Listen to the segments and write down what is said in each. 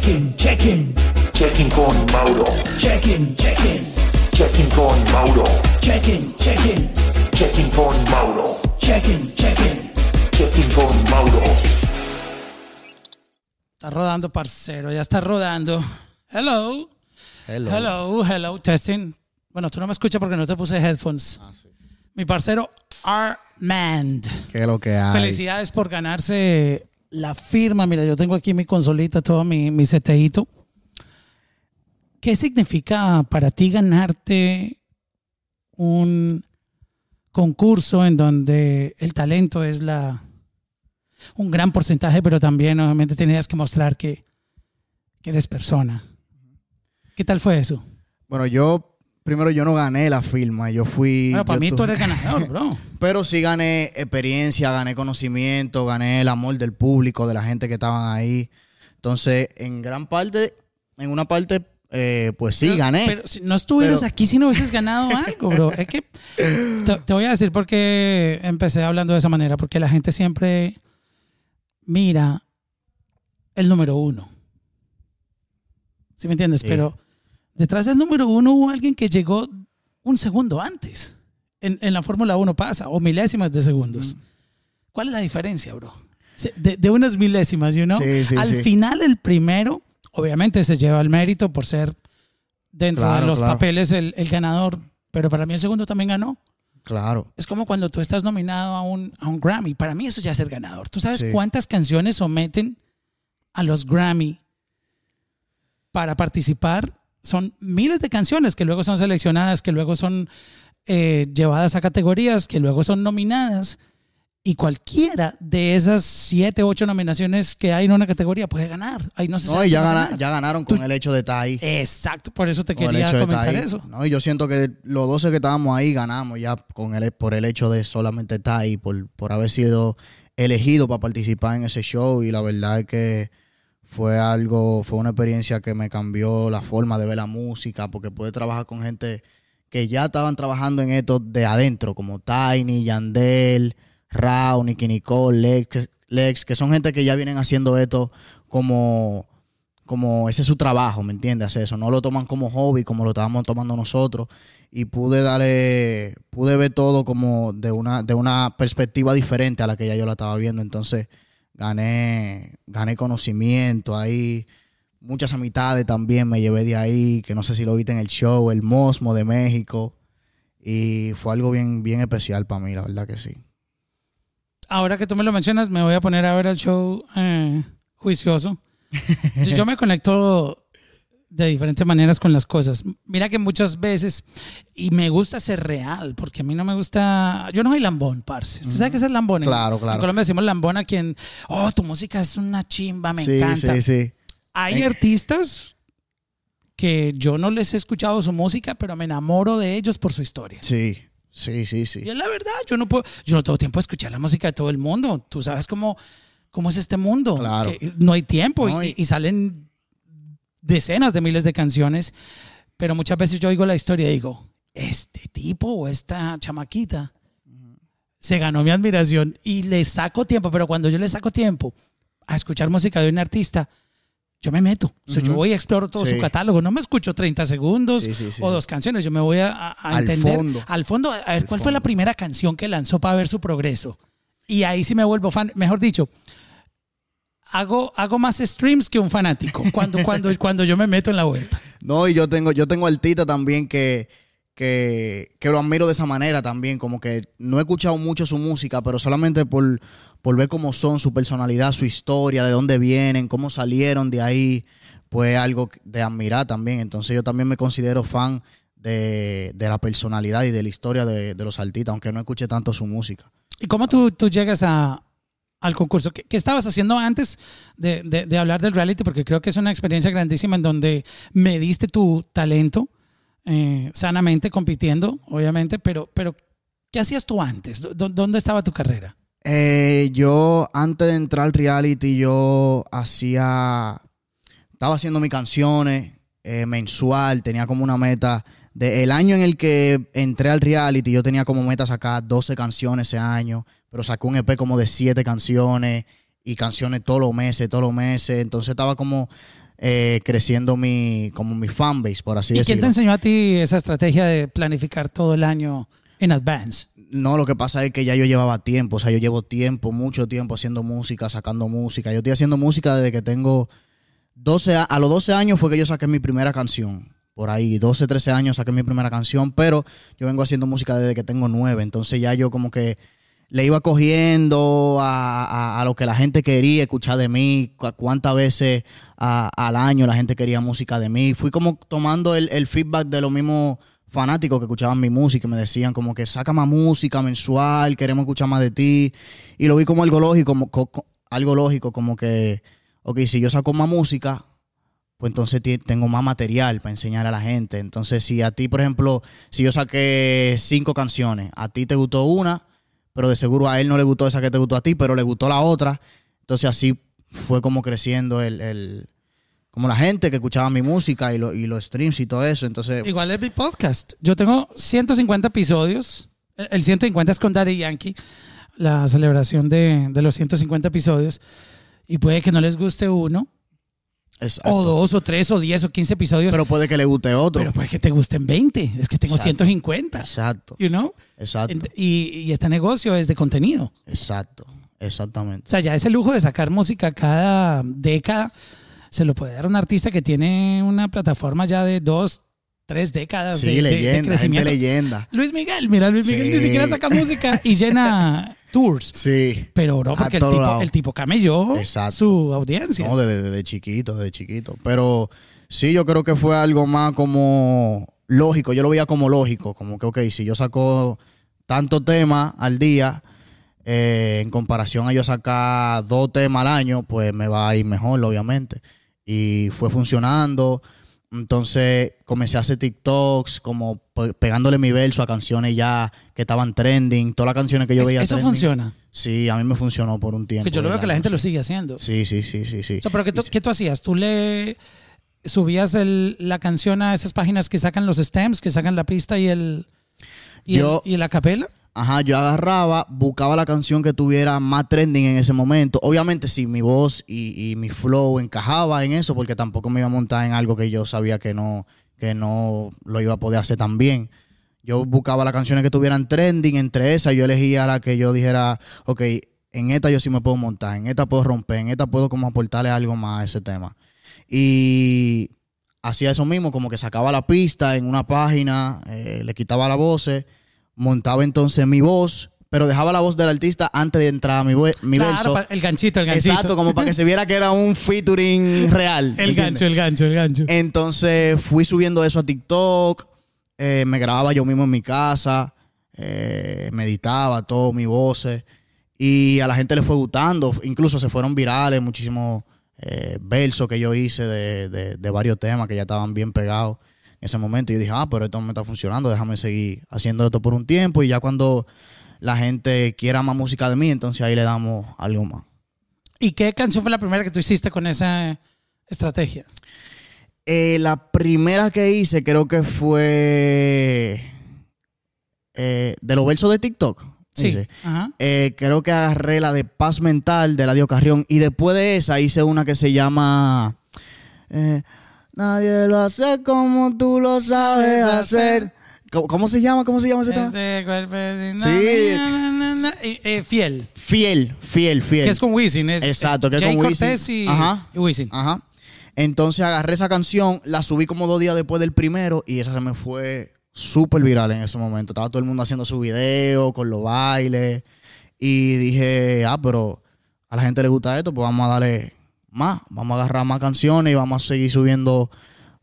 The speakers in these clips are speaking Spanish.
Checking, checking, Checking con Mauro. checking, checking, Checking con Mauro. checking, checking, Checking con Mauro. checking, checking. Checking con Mauro. Está rodando, parcero. Ya está rodando. Hello. Hello. Hello, hello, testing. Bueno, tú no me escuchas porque no te puse headphones. Ah, Mi parcero Armand. ¿Qué es lo que hay? Felicidades por ganarse la firma. Mira, yo tengo aquí mi consolita, todo mi, mi seteíto. ¿Qué significa para ti ganarte un concurso en donde el talento es la un gran porcentaje, pero también obviamente tenías que mostrar que, que eres persona? ¿Qué tal fue eso? Bueno, yo primero yo no gané la firma, yo fui. Bueno, para mí tú tu- eres ganador, bro. Pero sí gané experiencia, gané conocimiento, gané el amor del público, de la gente que estaban ahí. Entonces, en gran parte, en una parte, eh, pues sí, Pero- gané. Pero si no estuvieras Pero- aquí si no hubieses ganado algo, bro. Es que te, te voy a decir por qué empecé hablando de esa manera. Porque la gente siempre mira el número uno. ¿Sí me entiendes? Sí. Pero detrás del número uno hubo alguien que llegó un segundo antes. En, en la Fórmula 1 pasa, o milésimas de segundos. ¿Cuál es la diferencia, bro? De, de unas milésimas, you know? Sí, sí, Al sí. final, el primero, obviamente se lleva el mérito por ser dentro de los claro. papeles el, el ganador, pero para mí el segundo también ganó. Claro. Es como cuando tú estás nominado a un, a un Grammy. Para mí eso ya es ser ganador. ¿Tú sabes cuántas canciones someten a los Grammy para participar? Son miles de canciones que luego son seleccionadas, que luego son eh, llevadas a categorías, que luego son nominadas. Y cualquiera de esas siete, ocho nominaciones que hay en una categoría puede ganar. Ahí no se No, sabe y ya, gana- ganar. ya ganaron con el hecho de estar ahí. Exacto, por eso te Con quería comentar eso. No, y yo siento que los 12 que estábamos ahí ganamos ya con el, por el hecho de solamente estar ahí, por, por haber sido elegido para participar en ese show. Y la verdad es que fue algo, fue una experiencia que me cambió la forma de ver la música, porque pude trabajar con gente que ya estaban trabajando en esto de adentro, como Tiny, Yandel, Rao, Nicky Nicole, Lex, Lex, que son gente que ya vienen haciendo esto como como ese es su trabajo, ¿me entiendes? Eso. No lo toman como hobby, como lo estábamos tomando nosotros. Y pude darle, pude ver todo como de una, de una perspectiva diferente a la que ya yo la estaba viendo. Entonces, gané, gané conocimiento ahí. Muchas amistades también me llevé de ahí, que no sé si lo viste en el show, el Mosmo de México. Y fue algo bien, bien especial para mí, la verdad que sí. Ahora que tú me lo mencionas, me voy a poner a ver el show eh, juicioso. Yo, yo me conecto de diferentes maneras con las cosas. Mira que muchas veces, y me gusta ser real, porque a mí no me gusta. Yo no soy lambón, parce. ¿Usted sabe qué es el lambón? En- Claro, En claro. Colombia decimos lambón a quien, oh, tu música es una chimba, me sí, encanta. sí, sí. Hay artistas que yo no les he escuchado su música, pero me enamoro de ellos por su historia. Sí, sí, sí, sí. Y es la verdad, yo no puedo, yo no tengo tiempo de escuchar la música de todo el mundo. Tú sabes cómo, cómo es este mundo. Claro. Que no hay tiempo No, y, y- y salen decenas de miles de canciones. Pero muchas veces yo oigo la historia y digo, este tipo o esta chamaquita se ganó mi admiración y le saco tiempo. Pero cuando yo le saco tiempo a escuchar música de un artista, yo me meto. Sea, yo voy y exploro todo Sí. su catálogo. No me escucho 30 segundos Sí, sí, sí, o dos canciones. Yo me voy a, a- a Al entender fondo. al fondo, a ver cuál fue la primera canción que lanzó para ver su progreso. Y ahí sí me vuelvo fan. Mejor dicho, hago, hago más streams que un fanático cuando, cuando, cuando yo me meto en la vuelta. No, y yo tengo, yo tengo artistas también que, que, que lo admiro de esa manera también, como que no he escuchado mucho su música, pero solamente por, por ver cómo son, su personalidad, su historia, de dónde vienen, cómo salieron de ahí, pues algo de admirar también. Entonces yo también me considero fan de, de la personalidad y de la historia de, de los artistas, aunque no escuche tanto su música. ¿Y cómo tú, tú llegas a, al concurso? ¿Qué, qué estabas haciendo antes de, de- de hablar del reality? Porque creo que es una experiencia grandísima en donde mediste tu talento eh, sanamente, compitiendo, obviamente, pero, pero ¿qué hacías tú antes? ¿Dó- ¿Dónde estaba tu carrera? Eh, yo, antes de entrar al reality, yo hacía. Estaba haciendo mis canciones eh, mensual, tenía como una meta. De el año en el que entré al reality, yo tenía como meta sacar 12 canciones ese año, pero sacó un EP como de 7 canciones y canciones todos los meses, todos los meses. Entonces estaba como eh, creciendo mi, como mi fanbase, por así ¿Y quién decirlo. te enseñó a ti esa estrategia de planificar todo el año en advance? No, lo que pasa es que ya yo llevaba tiempo, o sea, yo llevo tiempo, mucho tiempo haciendo música, sacando música. Yo estoy haciendo música desde que tengo 12, a, a los 12 años fue que yo saqué mi primera canción. Por ahí, 12, 13 años saqué mi primera canción, pero yo vengo haciendo música desde que tengo 9, entonces ya yo como que le iba cogiendo a, lo que la gente quería escuchar de mí, cu- cuántas veces al año la gente quería música de mí. Fui como tomando el, feedback de los mismos fanáticos que escuchaban mi música y me decían como que saca más música mensual, queremos escuchar más de ti. Y lo vi como algo lógico, como, co- co- algo lógico, como que, ok, si yo saco más música, pues entonces tengo más material para enseñar a la gente. Entonces, si a ti, por ejemplo, si yo saqué cinco canciones, a ti te gustó una, pero de seguro a él no le gustó esa que te gustó a ti, pero le gustó la otra. Entonces así fue como creciendo el, el- como la gente que escuchaba mi música y, lo- y los streams y todo eso. Entonces, Igual es mi podcast. Yo tengo 150 episodios. El el 150 es con Daddy Yankee, la celebración de, de los 150 episodios. Y puede que no les guste uno, exacto. o dos, o tres, o diez, o 15 episodios. pero puede que le guste otro. Pero puede que te gusten 20. Es que tengo Exacto. 150. exacto, You know? exacto, Y, y este negocio es de contenido. exacto, exactamente. O sea, ya ese lujo de sacar música cada década se lo puede dar un artista que tiene una plataforma ya de dos, tres décadas Sí, de, de- de leyenda, gente leyenda. Luis Miguel, mira, Luis Miguel Sí. ni siquiera saca música y llena tours. Sí. Pero, A porque el tipo, el tipo camelló Exacto. su audiencia. No, desde, desde chiquito, desde chiquito. Pero sí, yo creo que fue algo más como lógico. Yo lo veía como lógico. Como que, ok, si yo saco tantos temas al día, eh, en comparación a yo sacar dos temas al año, pues me va a ir mejor, obviamente. Y fue funcionando. Entonces comencé a hacer TikToks, como pe- pegándole mi verso a canciones ya que estaban trending. Todas las canciones que yo Es- veía eso trending. funciona. Sí, a mí me funcionó por un tiempo. Que yo lo veo que la gente lo sigue haciendo. Sí, sí, sí, sí, sí. O sea, pero ¿qué tú, qué tú hacías? ¿Tú le subías el- la canción a esas páginas que sacan los stems, que sacan la pista y el y, Yo- el, y la capela? Ajá, yo agarraba, buscaba la canción que tuviera más trending en ese momento. Obviamente, si mi voz y, y mi flow encajaba en eso, porque tampoco me iba a montar en algo que yo sabía que no, que no lo iba a poder hacer tan bien. Yo buscaba las canciones que tuvieran trending, entre esas yo elegía la que yo dijera, ok, en esta yo sí me puedo montar, en esta puedo romper, en esta puedo como aportarle algo más a ese tema. Y hacía eso mismo, como que sacaba la pista en una página, eh, le quitaba la voz, montaba entonces mi voz, pero dejaba la voz del artista antes de entrar a mi, mi Claro, verso. pa- el ganchito, el ganchito. Exacto, como para que se viera que era un featuring real. El gancho, el gancho, el gancho. Entonces fui subiendo eso a TikTok, eh, me grababa yo mismo en mi casa, eh, meditaba todo, mi voces, y a la gente le fue gustando, incluso se fueron virales muchísimos eh, versos que yo hice de, de- de varios temas que ya estaban bien pegados ese momento. Y yo dije, ah, pero esto me está funcionando, déjame seguir haciendo esto por un tiempo, y ya cuando la gente quiera más música de mí, entonces ahí le damos algo más. ¿Y qué canción fue la primera que tú hiciste con esa estrategia? Eh, la primera que hice creo que fue eh, de los versos de TikTok. Sí. Ajá. Eh, creo que agarré la de Paz Mental de la Dio Carrión y después de esa hice una que se llama eh, Nadie lo hace como tú lo sabes hacer. ¿Cómo, cómo se llama? ¿Cómo se llama ese tema? Sí. eh, fiel. Fiel, fiel, fiel. Que es con Wisin. Es, Exacto, que es Jay con Wisin. Cortés y, Ajá. y Wisin. Ajá. Entonces agarré esa canción, la subí como dos días después del primero y esa se me fue súper viral en ese momento. Estaba todo el mundo haciendo su video con los bailes y dije, ah, pero a la gente le gusta esto, pues vamos a darle más, vamos a agarrar más canciones y vamos a seguir subiendo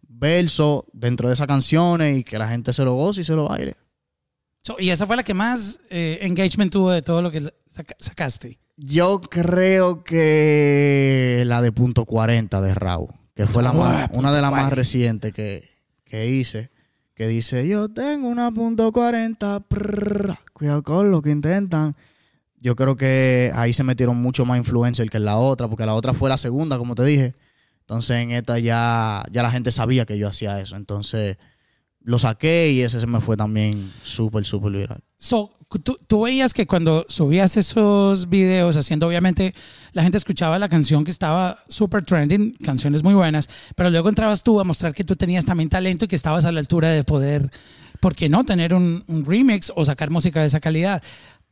versos dentro de esas canciones y que la gente se lo goce y se lo baile. So, y esa fue la que más eh, engagement tuvo de todo lo que saca- sacaste. Yo creo que la de punto 40 de Raúl, que fue la Ah, más- una de las más 40. recientes que, que hice, que dice, yo tengo una punto 40, prrr, cuidado con lo que intentan. Yo creo que ahí se metieron mucho más influencers que en la otra, porque la otra fue la segunda, como te dije. Entonces en esta ya, ya la gente sabía que yo hacía eso. Entonces lo saqué y ese se me fue también súper, súper viral. So, tú, tú veías que cuando subías esos videos haciendo, obviamente, la gente escuchaba la canción que estaba super trending, canciones muy buenas, pero luego entrabas tú a mostrar que tú tenías también talento y que estabas a la altura de poder, ¿por qué no?, tener un, un remix o sacar música de esa calidad.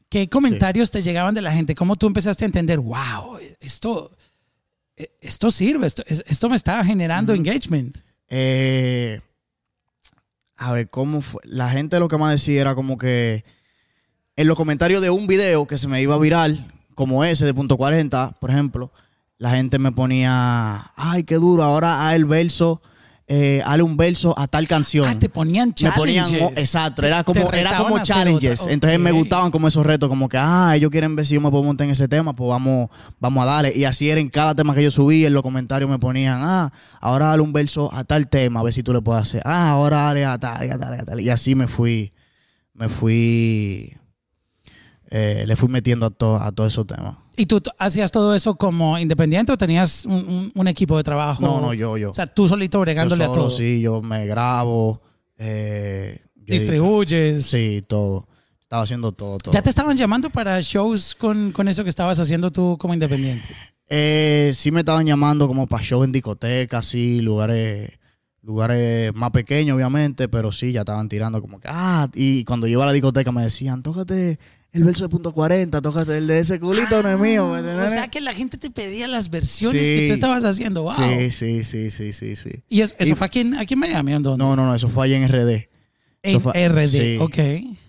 ¿Qué comentarios te llegaban de la gente? ¿Cómo tú empezaste a entender, wow, esto, esto sirve, esto, esto me está generando engagement? Eh, a ver, ¿cómo fue? La gente lo que más decía era como que en los comentarios de un video que se me iba viral, como ese de punto 40, por ejemplo, la gente me ponía, ay, qué duro, ahora a el verso, eh, hale un verso a tal canción. Ah, te ponían me challenges. ponían, exacto, era como, era como challenges. Entonces me gustaban como esos retos, como que, ah, ellos quieren ver si yo me puedo montar en ese tema, pues vamos, vamos a darle. Y así era en cada tema que yo subí, en los comentarios me ponían, ah, ahora dale un verso a tal tema, a ver si tú le puedes hacer. Ah, ahora dale a tal, y a tal, a tal. Y así me fui, me fui, eh, le fui metiendo a, to- a todos esos temas. ¿Y tú hacías todo eso como independiente o tenías un, un- un equipo de trabajo? No, no, yo, yo. O sea, tú solito Yo bregándole solo, a todo. sí, yo me grabo, eh, yo Distribuyes. Sí, todo. Estaba haciendo todo, todo. ¿Ya te estaban llamando para shows con, con eso que estabas haciendo tú como independiente? Eh, sí me estaban llamando como para shows en discotecas, sí, lugares, lugares más pequeños, obviamente, pero sí, ya estaban tirando como que, ah, y cuando yo iba a la discoteca me decían, tócate el verso de punto 40, tócate el de ese culito, no es mío. ¿me O sea que la gente te pedía las versiones Sí. que tú estabas haciendo. Wow. Sí, sí, sí, sí, sí, sí. ¿Y eso, eso Y- fue aquí en, aquí en Miami? ¿En dónde? No, no, no, eso fue allá en RD. en fue- RD. sí. Ok.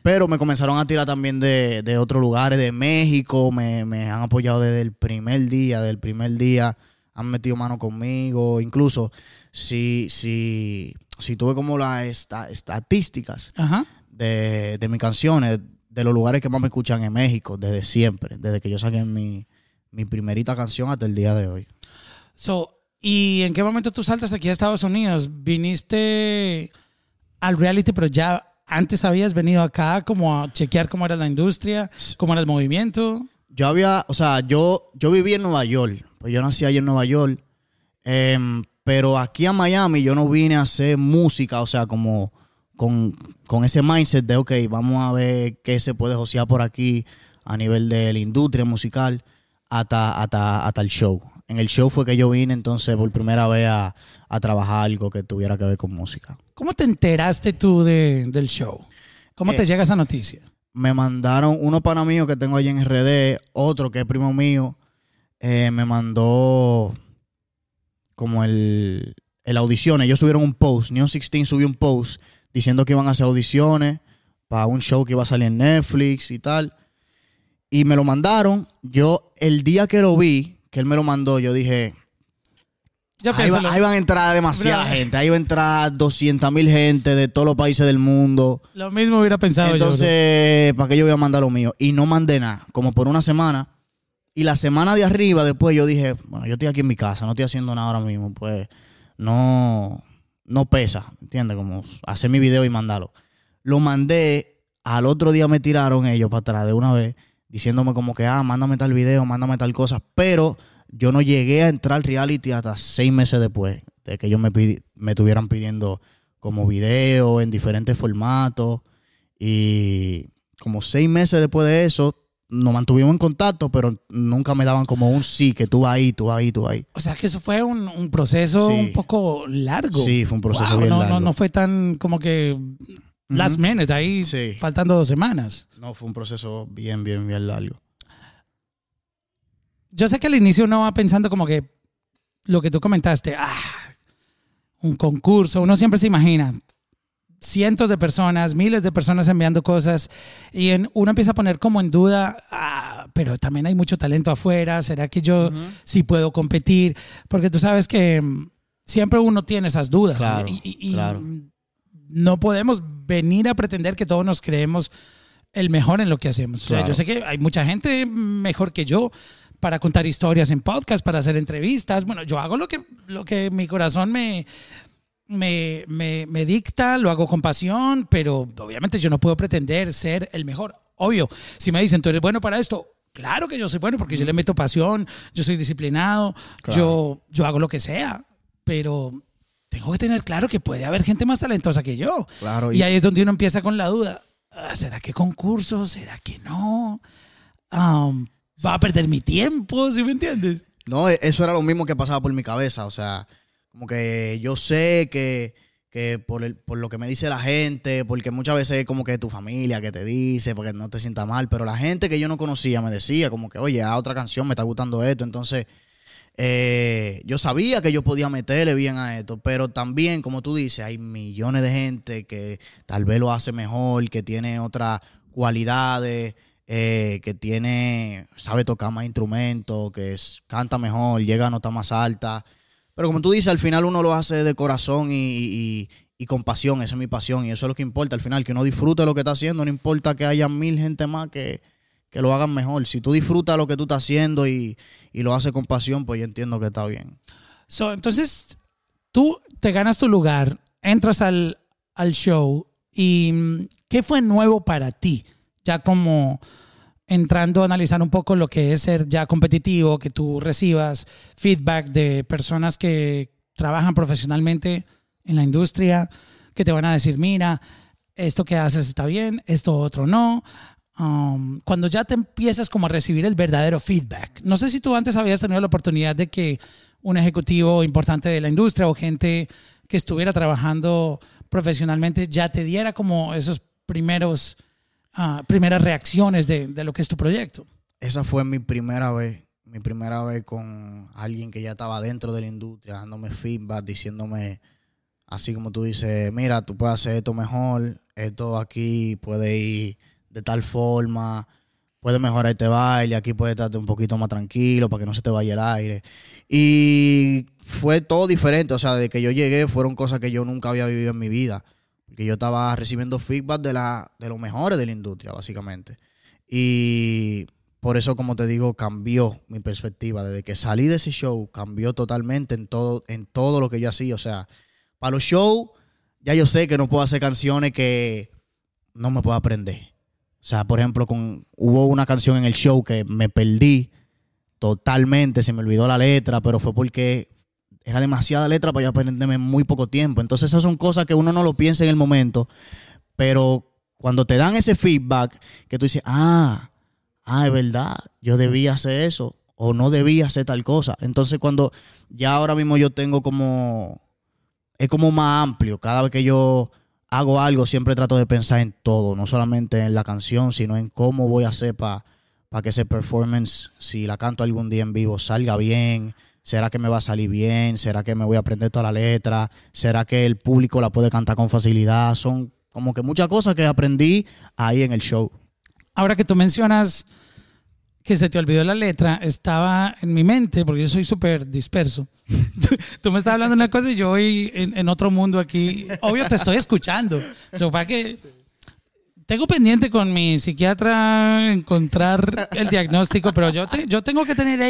Pero me comenzaron a tirar también de, de otros lugares, de México, me, me han apoyado desde el primer día, desde el primer día, han metido mano conmigo, incluso si, si, si tuve como las esta- estadísticas Ajá. de, de mis canciones, de los lugares que más me escuchan en México, desde siempre, desde que yo saqué mi, mi primerita canción hasta el día de hoy. So, ¿Y en qué momento tú saltas aquí a Estados Unidos? ¿Viniste al reality, pero ya antes habías venido acá como a chequear cómo era la industria, cómo era el movimiento? Yo había, o sea, yo, yo viví en Nueva York. Pues yo nací allá en Nueva York. Em, pero aquí a Miami yo no vine a hacer música, o sea, como con, con ese mindset de, ok, vamos a ver qué se puede josear por aquí a nivel de la industria musical hasta, hasta, hasta el show. En el show fue que yo vine entonces por primera vez a, a trabajar algo que tuviera que ver con música. ¿Cómo te enteraste tú de- del show? ¿Cómo te Eh, llega esa noticia? me mandaron uno para mío que tengo allá en RD, otro que es primo mío, eh, me mandó como el, el audiciones. Ellos subieron un post, Neon 16 subió un post diciendo que iban a hacer audiciones para un show que iba a salir en Netflix y tal. Y me lo mandaron. Yo, el día que lo vi, que él me lo mandó, yo dije, Ya ahí, va- ahí van a entrar demasiada Bro. gente, ahí va a entrar 200 mil gente de todos los países del mundo. Lo mismo hubiera pensado yo. Entonces, ¿para qué yo voy a mandar lo mío? Y no mandé nada, como por una semana. Y la semana de arriba, después yo dije, bueno, yo estoy aquí en mi casa, no estoy haciendo nada ahora mismo, pues no, no pesa, ¿entiendes? Como hacer mi video y mandarlo. Lo mandé, al otro día me tiraron ellos para atrás de una vez, diciéndome como que, ah, mándame tal video, mándame tal cosa, pero yo no llegué a entrar al reality hasta seis meses después de que ellos me, me estuvieran pidiendo como video en diferentes formatos. Y como seis meses después de eso, nos mantuvimos en contacto, pero nunca me daban como un sí, que tú vas ahí, tú vas ahí, tú vas ahí. O sea que eso fue un, un proceso Sí. un poco largo. Sí, fue un proceso Wow, bien no, largo. No, no fue tan como que last minute, ahí Sí. faltando dos semanas. No, fue un proceso bien, bien, bien largo. Yo sé que al inicio uno va pensando como que lo que tú comentaste, ah, un concurso, uno siempre se imagina cientos de personas, miles de personas enviando cosas y en, uno empieza a poner como en duda, ah, pero también hay mucho talento afuera, ¿será que yo sí puedo competir? Porque tú sabes que mm, siempre uno tiene esas dudas Claro, y, y- y claro. no podemos venir a pretender que todos nos creemos el mejor en lo que hacemos. O sea, Claro. yo sé que hay mucha gente mejor que yo para contar historias en podcast, para hacer entrevistas. Bueno, yo hago lo que, lo que mi corazón me, me, me, me dicta, lo hago con pasión, pero obviamente yo no puedo pretender ser el mejor. Obvio, si me dicen, tú eres bueno para esto, claro que yo soy bueno porque yo le meto pasión, yo soy disciplinado, Claro. yo, yo hago lo que sea, pero tengo que tener claro que puede haber gente más talentosa que yo. Claro, Y y- ahí es donde uno empieza con la duda. Ah, ¿Será que concurso? ¿Será que no? Um, ¿Va a perder mi tiempo? ¿Sí me entiendes? No, e- eso era lo mismo que pasaba por mi cabeza. O sea, como que yo sé que, que por, el, por lo que me dice la gente, porque muchas veces es como que tu familia que te dice, porque no te sientas mal, pero la gente que yo no conocía me decía como que, oye, a otra canción me está gustando esto. Entonces, eh, yo sabía que yo podía meterle bien a esto, pero también, como tú dices, hay millones de gente que tal vez lo hace mejor, que tiene otras cualidades, eh, que tiene, sabe tocar más instrumentos, que es- canta mejor, llega a notas más altas. Pero como tú dices, al final uno lo hace de corazón y, y- con pasión, esa es mi pasión y eso es lo que importa al final, que uno disfrute lo que está haciendo, no importa que haya mil gente más que, que lo hagan mejor. Si tú disfrutas lo que tú estás haciendo y, y lo haces con pasión, pues yo entiendo que está bien. So, entonces, tú te ganas tu lugar, entras al, al show y mm, ¿qué fue nuevo para ti? Ya como entrando a analizar un poco lo que es ser ya competitivo, que tú recibas feedback de personas que trabajan profesionalmente en la industria, que te van a decir, mira, esto que haces está bien, esto otro no. Um, cuando ya te empiezas como a recibir el verdadero feedback. No sé si tú antes habías tenido la oportunidad de que un ejecutivo importante de la industria o gente que estuviera trabajando profesionalmente ya te diera como esos primeros, ah, primeras reacciones de, de lo que es tu proyecto. Esa fue mi primera vez, mi primera vez con alguien que ya estaba dentro de la industria, dándome feedback, diciéndome, así como tú dices, mira, tú puedes hacer esto mejor, esto aquí puede ir de tal forma, puedes mejorar este baile, aquí puedes estarte un poquito más tranquilo para que no se te vaya el aire. Y fue todo diferente, o sea, de que yo llegué fueron cosas que yo nunca había vivido en mi vida, porque yo estaba recibiendo feedback de, la, de los mejores de la industria, básicamente. Y por eso, como te digo, cambió mi perspectiva. Desde que salí de ese show, cambió totalmente en todo, en todo lo que yo hacía. O sea, para los shows, ya yo sé que no puedo hacer canciones que no me puedo aprender. O sea, por ejemplo, con, hubo una canción en el show que me perdí totalmente, se me olvidó la letra, pero fue porque era demasiada letra para yo aprenderme en muy poco tiempo. Entonces, esas son cosas que uno no lo piensa en el momento, pero cuando te dan ese feedback, que tú dices, ah, ah, es verdad, yo debía hacer eso o no debía hacer tal cosa. Entonces cuando ya ahora mismo yo tengo como, es como más amplio, cada vez que yo hago algo siempre trato de pensar en todo, no solamente en la canción, sino en cómo voy a hacer para que ese performance, si la canto algún día en vivo, salga bien. ¿Será que me va a salir bien? ¿Será que me voy a aprender toda la letra? ¿Será que el público la puede cantar con facilidad? Son como que muchas cosas que aprendí ahí en el show. Ahora que tú mencionas que se te olvidó la letra, estaba en mi mente, porque yo soy súper disperso. tú me estás hablando una cosa y yo voy en, otro mundo aquí. Obvio, te estoy escuchando. Lo que tengo pendiente con mi psiquiatra encontrar el diagnóstico, pero yo, yo tengo que tener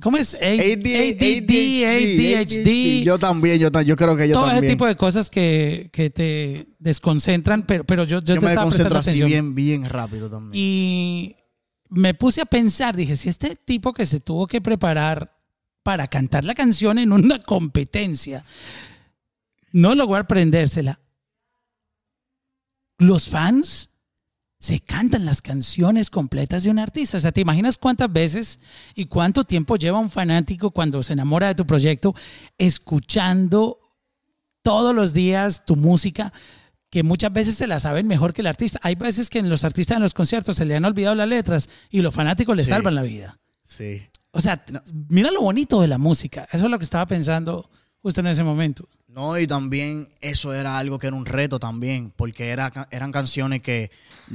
¿cómo es? A- ADD, ADHD. Yo también, yo, yo creo que yo todo ese también. tipo de cosas que, que te desconcentran, pero, pero yo, yo, yo te me estaba concentro prestando así atención. bien, bien rápido también. Y me puse a pensar, dije, si este tipo que se tuvo que preparar para cantar la canción en una competencia no logró aprendérsela, los fans se cantan las canciones completas de un artista. O sea, ¿te imaginas cuántas veces y cuánto tiempo lleva un fanático cuando se enamora de tu proyecto escuchando todos los días tu música? que muchas veces se la saben mejor que el artista. Hay veces que en los artistas en los conciertos se le han olvidado las letras y los fanáticos le Sí. salvan la vida. Sí. O sea, mira lo bonito de la música. Eso es lo que estaba pensando justo en ese momento. No, y también eso era algo que era un reto también, porque era, eran canciones que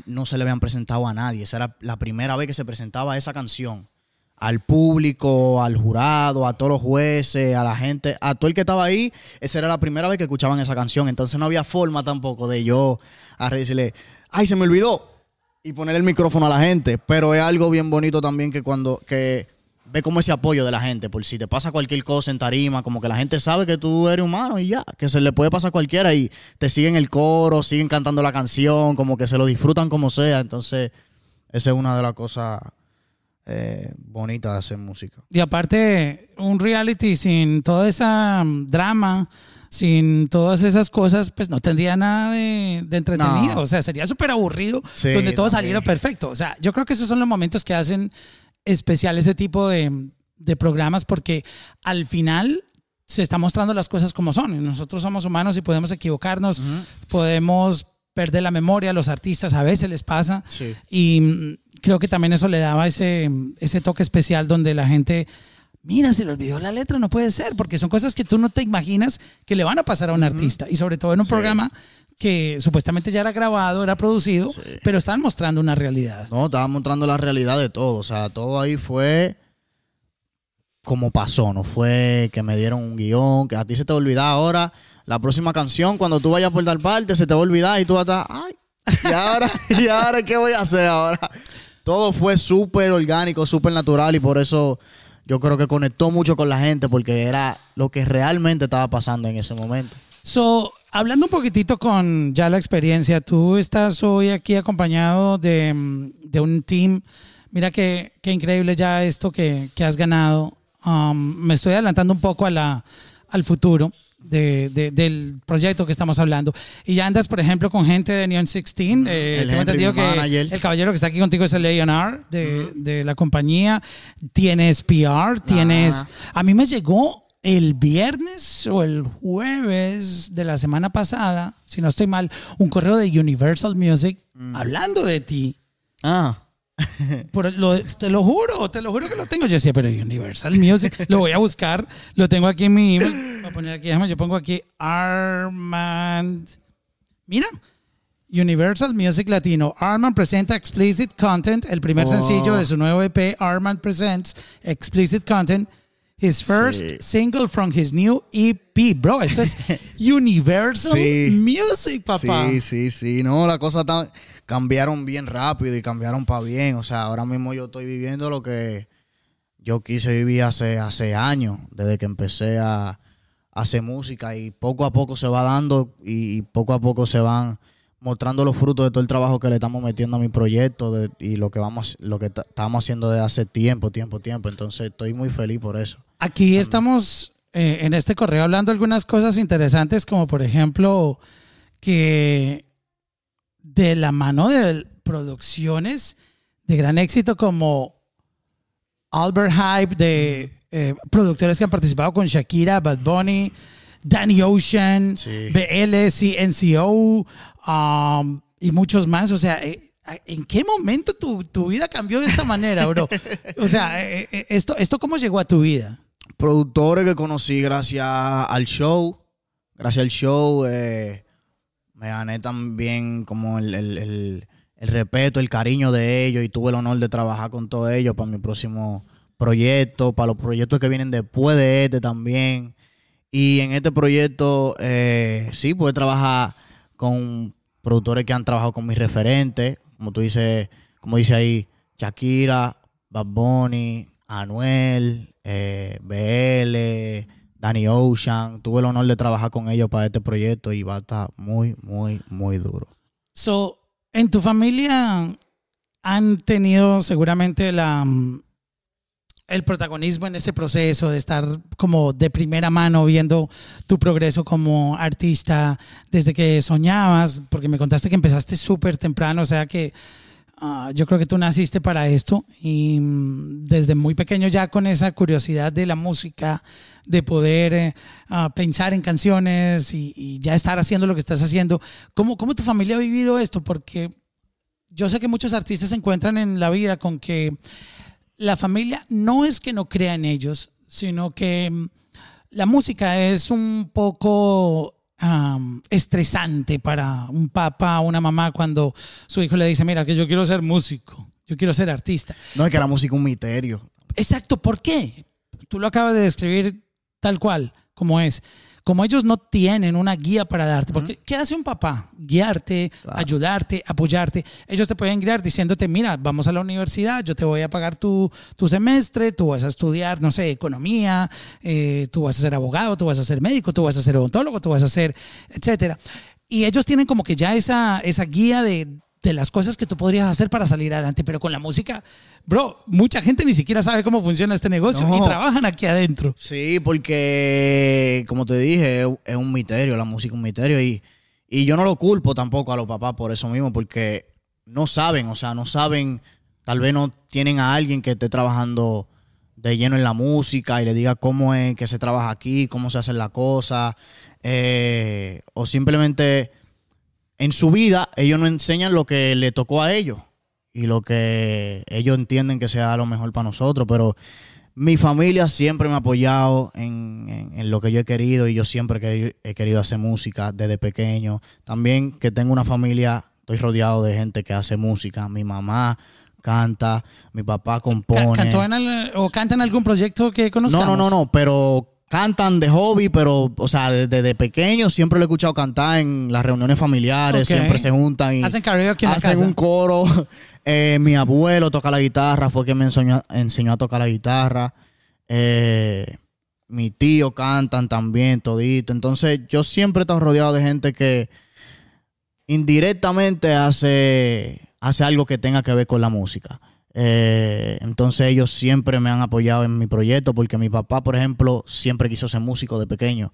no se le habían presentado a nadie. Esa era la primera vez que se presentaba esa canción al público, al jurado, a todos los jueces, a la gente, a todo el que estaba ahí. Esa era la primera vez que escuchaban esa canción. Entonces no había forma tampoco de yo a decirle, ay, se me olvidó, y poner el micrófono a la gente. Pero es algo bien bonito también que cuando, que ve como ese apoyo de la gente, por si te pasa cualquier cosa en tarima, como que la gente sabe que tú eres humano y ya, que se le puede pasar a cualquiera y te siguen el coro, siguen cantando la canción, como que se lo disfrutan como sea. Entonces, esa es una de las cosas eh, bonitas de hacer música. Y aparte, un reality sin toda esa mm, drama sin todas esas cosas, pues no tendría nada de, de entretenido. No. O sea, sería súper aburrido Sí, donde todo también. saliera perfecto. O sea, yo creo que esos son los momentos que hacen especial ese tipo de, de programas porque al final se está mostrando las cosas como son. Nosotros somos humanos y podemos equivocarnos, podemos perder la memoria, los artistas a veces les pasa. Sí. Y mm, creo que también eso le daba ese, ese toque especial donde la gente, mira, se le olvidó la letra, no puede ser, porque son cosas que tú no te imaginas que le van a pasar a un artista. Y sobre todo en un programa que supuestamente ya era grabado, era producido, pero están mostrando una realidad. No, estaba mostrando la realidad de todo. O sea, todo ahí fue como pasó. No fue que me dieron un guion, que a ti se te va a olvidar ahora. La próxima canción, cuando tú vayas por tal parte, se te va a olvidar y tú vas a estar, ay, ¿y ahora, ¿y ahora qué voy a hacer ahora? Todo fue súper orgánico, súper natural y por eso yo creo que conectó mucho con la gente porque era lo que realmente estaba pasando en ese momento. So, hablando un poquitito con ya la experiencia, tú estás hoy aquí acompañado de, mm, de un team. Mira qué, qué increíble ya esto que, que has ganado. Um, me estoy adelantando un poco a la, al futuro de- de- del proyecto que estamos hablando. Y ya andas, por ejemplo, con gente de Neon 16. eh, El tengo entendido que manager. el caballero que está aquí contigo es el A&R de, de la compañía. Tienes PR, tienes... A mí me llegó el viernes o el jueves de la semana pasada, si no estoy mal, un correo de Universal Music hablando de ti. Ah, Por lo- te lo juro, te lo juro que lo tengo. Yo decía, pero Universal Music, lo voy a buscar, lo tengo aquí en mi email. Voy a poner aquí, déjame, yo pongo aquí Armand. Mira, Universal Music Latino. Armand presenta Explicit Content, el primer Oh. sencillo de su nuevo EP, Armand Presents Explicit Content. His first Sí. single from his new EP. Bro, esto es Universal Sí. Music, papá. Sí, sí, sí. No, las cosas tan- cambiaron bien rápido y cambiaron para bien. O sea, ahora mismo yo estoy viviendo lo que yo quise vivir hace, hace años, desde que empecé a, a hacer música y poco a poco se va dando y, y poco a poco se van mostrando los frutos de todo el trabajo que le estamos metiendo a mi proyecto de- y lo que vamos lo que ta- estamos haciendo desde hace tiempo, tiempo, tiempo. Entonces estoy muy feliz por eso. Aquí estamos eh, en este correo hablando algunas cosas interesantes, como por ejemplo que de la mano de producciones de gran éxito como Albert Hype, de eh, productores que han participado con Shakira, Bad Bunny, Danny Ocean, Sí. BL, CNCO um, y muchos más. O sea, eh, ¿en qué momento tu, tu vida cambió de esta manera, bro? O sea, esto, ¿esto cómo llegó a tu vida? Productores que conocí gracias al show. Gracias al show eh, me gané también como el, el- el- respeto, el cariño de ellos y tuve el honor de trabajar con todos ellos para mi próximo proyecto, para los proyectos que vienen después de este también. Y en este proyecto eh, sí pude trabajar con productores que han trabajado con mis referentes, como tú dices, como dice ahí, Shakira, Bad Bunny, Anuel, eh, BL, Danny Ocean. Tuve el honor de trabajar con ellos para este proyecto y va a estar muy, muy, muy duro. So, en tu familia han tenido seguramente la, mm, el protagonismo en ese proceso de estar como de primera mano viendo tu progreso como artista desde que soñabas, porque me contaste que empezaste súper temprano, o sea que ah, yo creo que tú naciste para esto y mm, desde muy pequeño ya con esa curiosidad de la música, de poder eh, ah, pensar en canciones y, ya estar haciendo lo que estás haciendo. ¿Cómo, ¿Cómo tu familia ha vivido esto? Porque yo sé que muchos artistas se encuentran en la vida con que la familia no es que no crea en ellos, sino que mm, la música es un poco estresante para un papá o una mamá cuando su hijo le dice, mira, que yo quiero ser músico, yo quiero ser artista. No es que la música es un misterio. Exacto, ¿por qué? Tú lo acabas de describir tal cual, como es. Como ellos no tienen una guía para darte, porque ¿qué hace un papá? Guiarte, ayudarte, apoyarte. Ellos te pueden guiar diciéndote, mira, vamos a la universidad, yo te voy a pagar tu, tu semestre, tú vas a estudiar, no sé, economía, eh, tú vas a ser abogado, tú vas a ser médico, tú vas a ser odontólogo, tú vas a ser, etcétera. Y ellos tienen como que ya esa, esa guía de de las cosas que tú podrías hacer para salir adelante, pero con la música, bro, mucha gente ni siquiera sabe cómo funciona este negocio No. y trabajan aquí adentro. Sí, porque, como te dije, es- es un misterio, la música es un misterio. Y, y yo no lo culpo tampoco a los papás por eso mismo, porque no saben, o sea, no saben, tal vez no tienen a alguien que esté trabajando de lleno en la música y le diga cómo es que se trabaja aquí, cómo se hacen las cosas. eh, o simplemente en su vida ellos no enseñan lo que le tocó a ellos y lo que ellos entienden que sea lo mejor para nosotros, pero mi familia siempre me ha apoyado en, en- en lo que yo he querido y yo siempre que he querido hacer música desde pequeño. También que tengo una familia, estoy rodeado de gente que hace música. Mi mamá canta, mi papá compone. ¿Cantó en el- ¿O canta en algún proyecto que No, conozcamos? no, no, no, pero cantan de hobby, pero, o sea, desde de pequeño siempre lo he escuchado cantar en las reuniones familiares, siempre se juntan y Hacen karaoke en la hacen casa. un coro. Eh, mi abuelo toca la guitarra, fue quien me enseñó, enseñó a tocar la guitarra. Eh, mi tío cantan también, todito. Entonces, yo siempre he estado rodeado de gente que indirectamente hace, hace algo que tenga que ver con la música. Eh, entonces ellos siempre me han apoyado en mi proyecto porque mi papá, por ejemplo, siempre quiso ser músico de pequeño.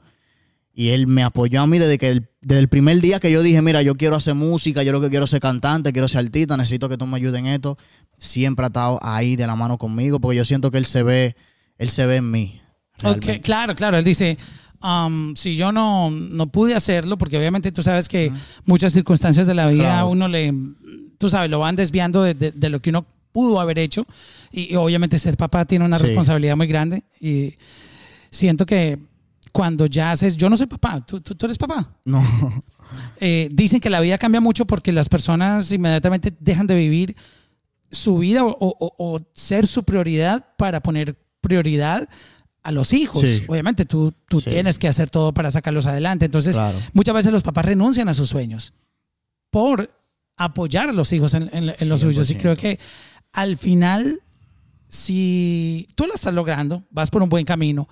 Y él me apoyó a mí desde que el, desde el primer día que yo dije, mira, yo quiero hacer música, yo lo que quiero es ser cantante, quiero ser artista, necesito que tú me ayudes en esto. Siempre ha estado ahí de la mano conmigo porque yo siento que él se ve, él se ve en mí. Claro, claro. Él dice, um, si yo no, no pude hacerlo, porque obviamente tú sabes que muchas circunstancias de la vida Claro. uno le, tú sabes, lo van desviando de, de- de lo que uno pudo haber hecho. Y, y obviamente ser papá tiene una Sí. responsabilidad muy grande. Y siento que cuando ya haces, yo no soy papá, tú, tú, tú eres papá. No. Eh, dicen que la vida cambia mucho porque las personas inmediatamente dejan de vivir su vida o, o- o ser su prioridad para poner prioridad a los hijos. Sí. Obviamente tú, tú Sí. tienes que hacer todo para sacarlos adelante. Entonces, Claro. muchas veces los papás renuncian a sus sueños por apoyar a los hijos en, en- en los suyos. Y 100%. creo que al final, si tú lo estás logrando, vas por un buen camino,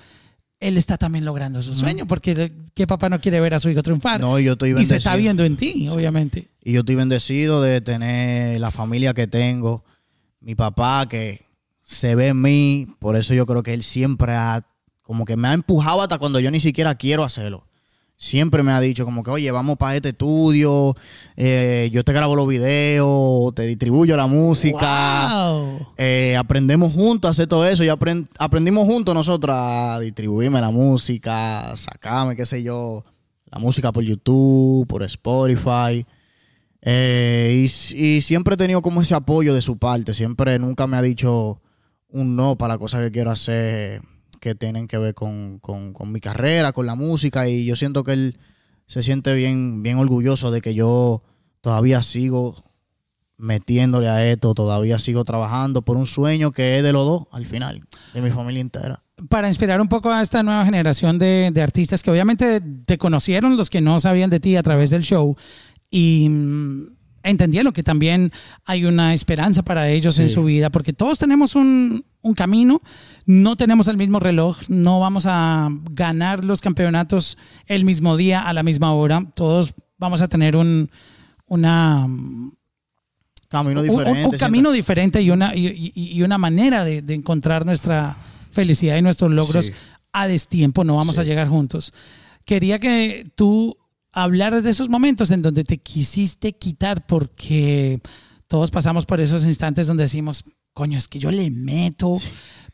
él está también logrando su sueño, porque ¿qué papá no quiere ver a su hijo triunfar? No, yo estoy y se está bendecido. viendo en ti, obviamente. Y yo estoy bendecido de tener la familia que tengo, mi papá que se ve en mí, por eso yo creo que él siempre ha, como que me ha empujado hasta cuando yo ni siquiera quiero hacerlo. Siempre me ha dicho como que, oye, vamos para este estudio, eh, yo te grabo los videos, te distribuyo la música. Wow. Eh, aprendemos juntos a hacer todo eso y apren- aprendimos juntos nosotros a distribuirme la música, sacarme, qué sé yo, la música por YouTube, por Spotify. Eh, y, siempre he tenido como ese apoyo de su parte. Siempre nunca me ha dicho un no para las cosas que quiero hacer que tienen que ver con, con- mi carrera, con la música. Y yo siento que él se siente bien, bien orgulloso de que yo todavía sigo metiéndole a esto, todavía sigo trabajando por un sueño que es de los dos al final, de mi familia entera. Para inspirar un poco a esta nueva generación de, de artistas que obviamente te conocieron los que no sabían de ti a través del show y entendieron que también hay una esperanza para ellos en Sí. su vida, porque todos tenemos un, un camino, no tenemos el mismo reloj, no vamos a ganar los campeonatos el mismo día a la misma hora, todos vamos a tener un, una, Camino un- un- diferente. Un, camino diferente y una, y, y- una manera de, de encontrar nuestra felicidad y nuestros logros Sí. a destiempo. No vamos a llegar juntos. Quería que tú hablaras de esos momentos en donde te quisiste quitar porque todos pasamos por esos instantes donde decimos, coño, es que yo le meto,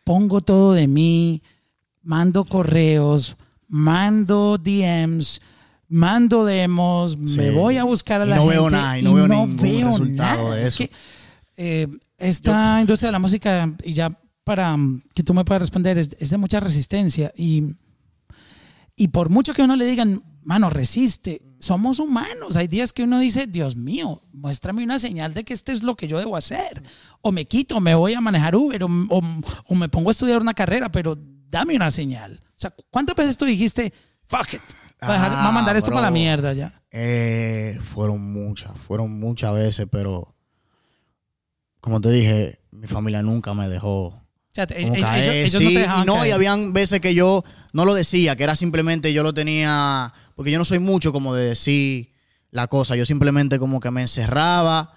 pongo todo de mí, mando correos, mando DMs, mando demos, me voy a buscar a Y la no gente veo nada, y no veo ningún veo resultado nada. de Es que, eh, esta industria de la música, y ya para que tú me puedas responder, es, es de mucha resistencia. Y, y por mucho que uno le digan, mano, resiste, somos humanos. Hay días que uno dice, Dios mío, muéstrame una señal de que este es lo que yo debo hacer. O me quito, me voy a manejar Uber, o, o- o me pongo a estudiar una carrera, pero dame una señal. O sea, ¿cuántas veces tú dijiste, fuck it, voy a, dejar- voy a Ah, mandar esto bro. para la mierda ya? Eh, fueron muchas, fueron muchas veces, pero como te dije, mi familia nunca me dejó O sea, como ellos, no te dejaban no, y habían veces que yo no lo decía, que era simplemente yo lo tenía, porque yo no soy mucho como de decir la cosa, yo simplemente como que me encerraba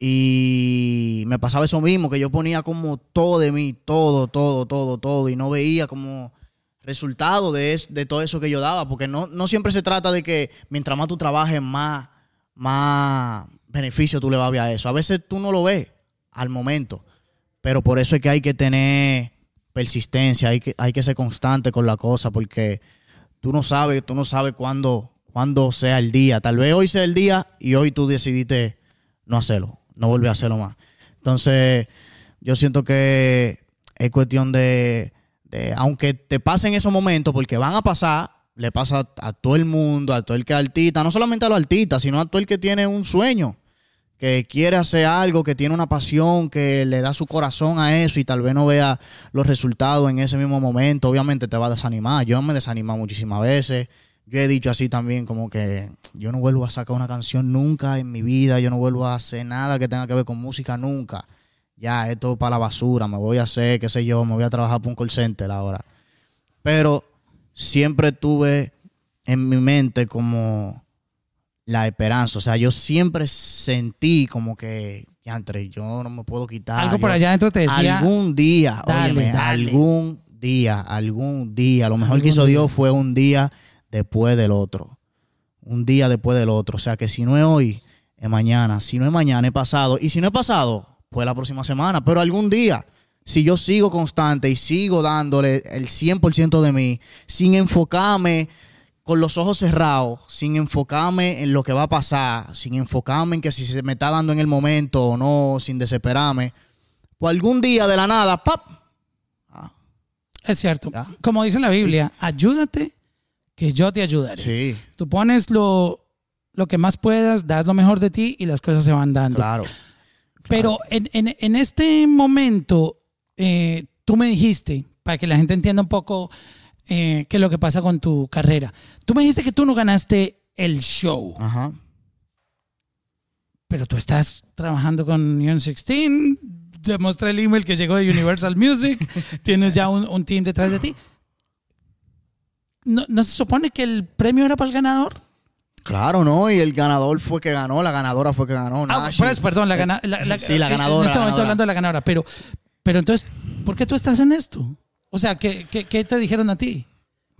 Y me pasaba eso mismo, que yo ponía como todo de mí, todo, todo, todo, todo, y no veía como resultado de, es- de todo eso que yo daba, porque no, no siempre se trata de que mientras más tú trabajes, más, más beneficio tú le vas a ver a eso. A veces tú no lo ves al momento, pero por eso es que hay que tener persistencia, hay que, hay que ser constante con la cosa, porque tú no sabes, tú no sabes cuándo, cuándo sea el día. Tal vez hoy sea el día y hoy tú decidiste no hacerlo, no volver a hacerlo más. Entonces, yo siento que es cuestión de, de- aunque te pasen esos momentos, porque van a pasar, le pasa a todo el mundo, a todo el que es artista, no solamente a los artistas, sino a todo el que tiene un sueño, que quiere hacer algo, que tiene una pasión, que le da su corazón a eso y tal vez no vea los resultados en ese mismo momento, obviamente te va a desanimar. Yo me he desanimado muchísimas veces. Yo he dicho así también como que yo no vuelvo a sacar una canción nunca en mi vida, yo no vuelvo a hacer nada que tenga que ver con música nunca. Ya, esto para la basura, me voy a hacer, qué sé yo, me voy a trabajar por un call center ahora. Pero siempre tuve en mi mente como la esperanza. O sea, yo siempre sentí como que, entre yo no me puedo quitar. Algo por yo- allá adentro te decía. Algún día, Dale, óyeme, dale. algún día, algún día. Lo mejor Algún que hizo día. Dios fue un día después del otro. Un día después del otro. O sea, que si no es hoy, es mañana. Si no es mañana, es pasado. Y si no es pasado, pues la próxima semana. Pero algún día, si yo sigo constante y sigo dándole el 100% de mí, sin enfocarme con los ojos cerrados, sin enfocarme en lo que va a pasar, sin enfocarme en que si se me está dando en el momento o no, sin desesperarme, pues algún día de la nada, ¡pap! Es cierto. Ya. Como dice la Biblia, ayúdate que yo te ayudaré. Sí, Tú pones lo, lo que más puedas, das lo mejor de ti y las cosas se van dando. claro. Pero en, en- en este momento, eh, tú me dijiste, para que la gente entienda un poco eh, qué es lo que pasa con tu carrera, tú me dijiste que tú no ganaste el show, Ajá. pero tú estás trabajando con Neon 16, te mostré el email que llegó de Universal Music, tienes ya un, un team detrás de ti. ¿No, ¿No se supone que el premio era para el ganador? Claro, ¿no? Y el ganador fue que ganó, la ganadora fue que ganó. Ah, pues, perdón, la, gana- la- la- Sí, la ganadora, En este momento ganadora. hablando de la ganadora, pero, pero entonces, ¿por qué tú estás en esto? O sea, ¿qué, qué, qué te dijeron a ti?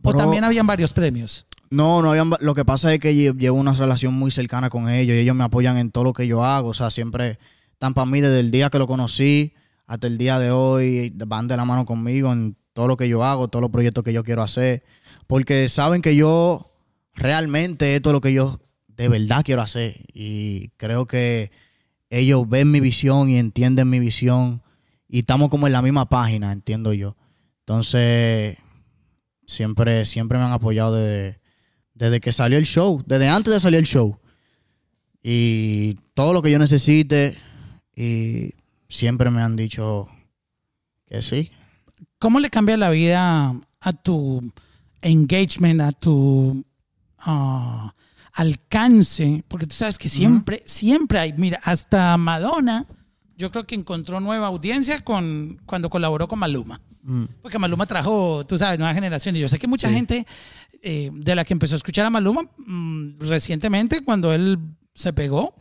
¿O Bro. también habían varios premios? No, no habían. Lo que pasa es que lle- llevo una relación muy cercana con ellos y ellos me apoyan en todo lo que yo hago. O sea, siempre están para mí desde el día que lo conocí hasta el día de hoy. Van de la mano conmigo en todo lo que yo hago, todos los proyectos que yo quiero hacer. Porque saben que yo realmente esto es lo que yo de verdad quiero hacer. Y creo que ellos ven mi visión y entienden mi visión. Y estamos como en la misma página, entiendo yo. Entonces, siempre, siempre me han apoyado desde, desde que salió el show, desde antes de salir el show. Y todo lo que yo necesite, y siempre me han dicho que sí. ¿Cómo le cambia la vida a tu engagement, a tu ah, alcance? Porque tú sabes que siempre, siempre hay, mira, hasta Madonna, yo creo que encontró nueva audiencia con, cuando colaboró con Maluma. Porque Maluma trajo, tú sabes, nueva generación. Y yo sé que mucha gente eh, de la que empezó a escuchar a Maluma mm, recientemente, cuando él se pegó,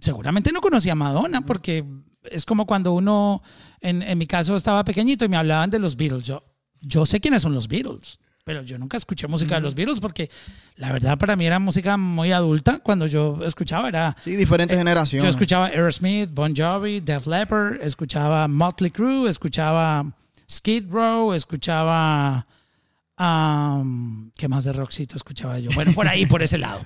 seguramente no conocía a Madonna, porque es como cuando uno, en, en mi caso, estaba pequeñito y me hablaban de los Beatles. Yo, yo sé quiénes son los Beatles, pero yo nunca escuché música de los Beatles porque la verdad para mí era música muy adulta. Cuando yo escuchaba era... Sí, diferentes eh, generaciones. Yo escuchaba Aerosmith, Bon Jovi, Def Leppard, escuchaba Motley Crue, escuchaba Skid Row, escuchaba... am, ¿Qué más de rockcito escuchaba yo? Bueno, por ahí, por ese lado.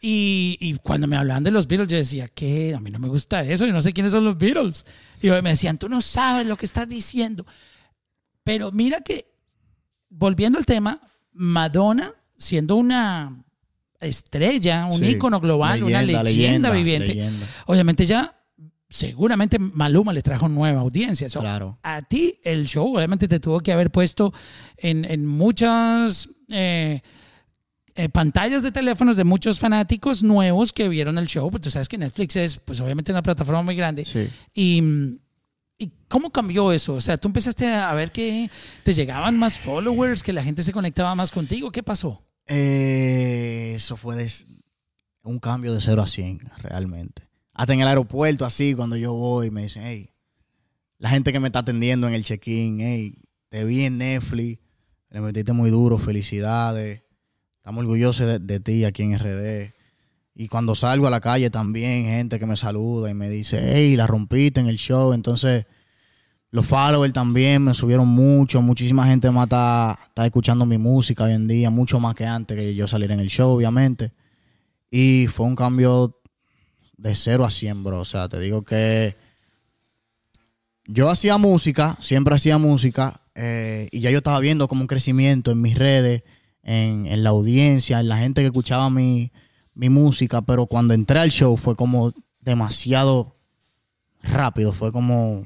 Y, y cuando me hablaban de los Beatles, yo decía, ¿qué? A mí no me gusta eso, yo no sé quiénes son los Beatles. Y me decían, tú no sabes lo que estás diciendo. Pero mira que, volviendo al tema, Madonna, siendo una estrella, un Sí, ícono global, una leyenda, leyenda, leyenda, viviente, leyenda. obviamente ya, seguramente Maluma le trajo nueva audiencia. So, Claro. A ti el show obviamente te tuvo que haber puesto en, en muchas eh, eh, pantallas de teléfonos de muchos fanáticos nuevos que vieron el show. Pues tú sabes que Netflix es, pues obviamente una plataforma muy grande. Sí. Y, ¿Y cómo cambió eso? O sea, tú empezaste a ver que te llegaban más followers, que la gente se conectaba más contigo. ¿Qué pasó? Eh, eso fue un cambio de 0 a 100, realmente. hasta en el aeropuerto, así, cuando yo voy, me dicen, hey, la gente que me está atendiendo en el check-in, hey, te vi en Netflix, le metiste muy duro, felicidades, estamos orgullosos de, de ti aquí en RD. Y cuando salgo a la calle también, gente que me saluda y me dice, hey, la rompiste en el show. Entonces, los followers también me subieron mucho. Muchísima gente más está, está escuchando mi música hoy en día, mucho más que antes que yo saliera en el show, obviamente. Y fue un cambio de 0 a 100, bro. O sea, te digo que yo hacía música, siempre hacía música, eh, y ya yo estaba viendo como un crecimiento en mis redes, en, en la audiencia, en la gente que escuchaba mi, mi música, pero cuando entré al show fue como demasiado rápido, fue como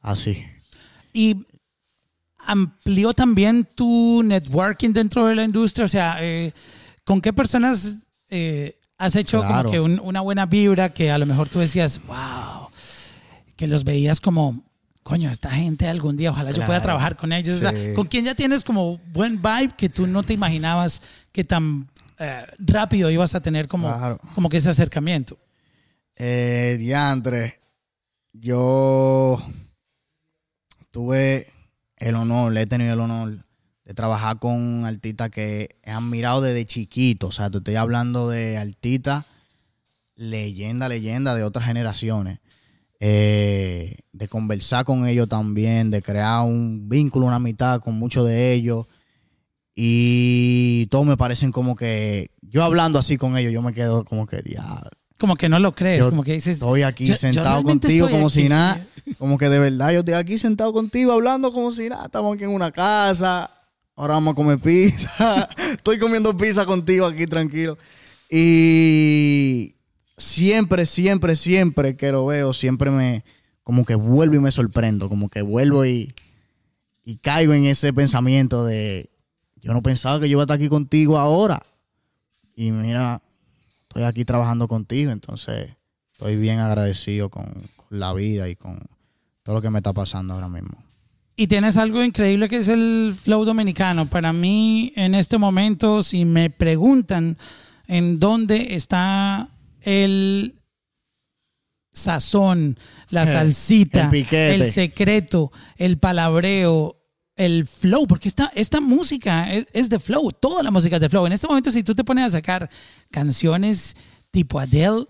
así. Y amplió también tu networking dentro de la industria. O sea, eh, ¿con qué personas eh, has hecho Claro. como que un- una buena vibra que a lo mejor tú decías, wow, que los veías como, coño, esta gente algún día, ojalá yo pueda trabajar con ellos. O sea, con quien ya tienes como buen vibe que tú no te imaginabas que tan eh, rápido ibas a tener como, Claro. como que ese acercamiento. Eh, diantre, yo tuve el honor, he tenido el honor de trabajar con artistas que he admirado desde chiquito. O sea, te estoy hablando de artistas leyenda, leyenda de otras generaciones. Eh, de conversar con ellos también, de crear un vínculo, una amistad con muchos de ellos. Y todos me parecen como que, yo hablando así con ellos, yo me quedo como que, diablo. Como que no lo crees, Yo como que dices. Estoy aquí "Yo- yo sentado contigo como aquí". si nada. Como que de verdad yo estoy aquí sentado contigo hablando como si nada. Estamos aquí en una casa. Ahora vamos a comer pizza. estoy comiendo pizza contigo aquí tranquilo. Y siempre, siempre, siempre que lo veo, siempre me como que vuelvo y me sorprendo. Como que vuelvo y, y caigo en ese pensamiento de yo no pensaba que yo iba a estar aquí contigo ahora. Y mira, estoy aquí trabajando contigo, entonces estoy bien agradecido con, con la vida y con todo lo que me está pasando ahora mismo. Y tienes algo increíble que es el flow dominicano. Para mí, en este momento, si me preguntan en dónde está el sazón, la salsita, el secreto, el palabreo, el flow, porque esta, esta música es, es de flow, toda la música es de flow. En este momento, si tú te pones a sacar canciones tipo Adele,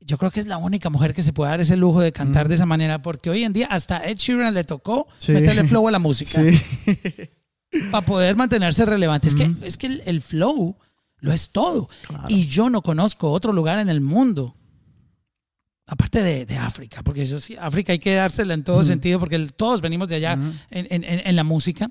yo creo que es la única mujer que se puede dar ese lujo de cantar de esa manera, porque hoy en día hasta Ed Sheeran le tocó Sí. meterle flow a la música Sí. para poder mantenerse relevante. Es que, es que el, el flow lo es todo. Y yo no conozco otro lugar en el mundo, aparte de, de África, porque eso sí, África hay que dársela en todo sentido, porque el- todos venimos de allá en- en la música,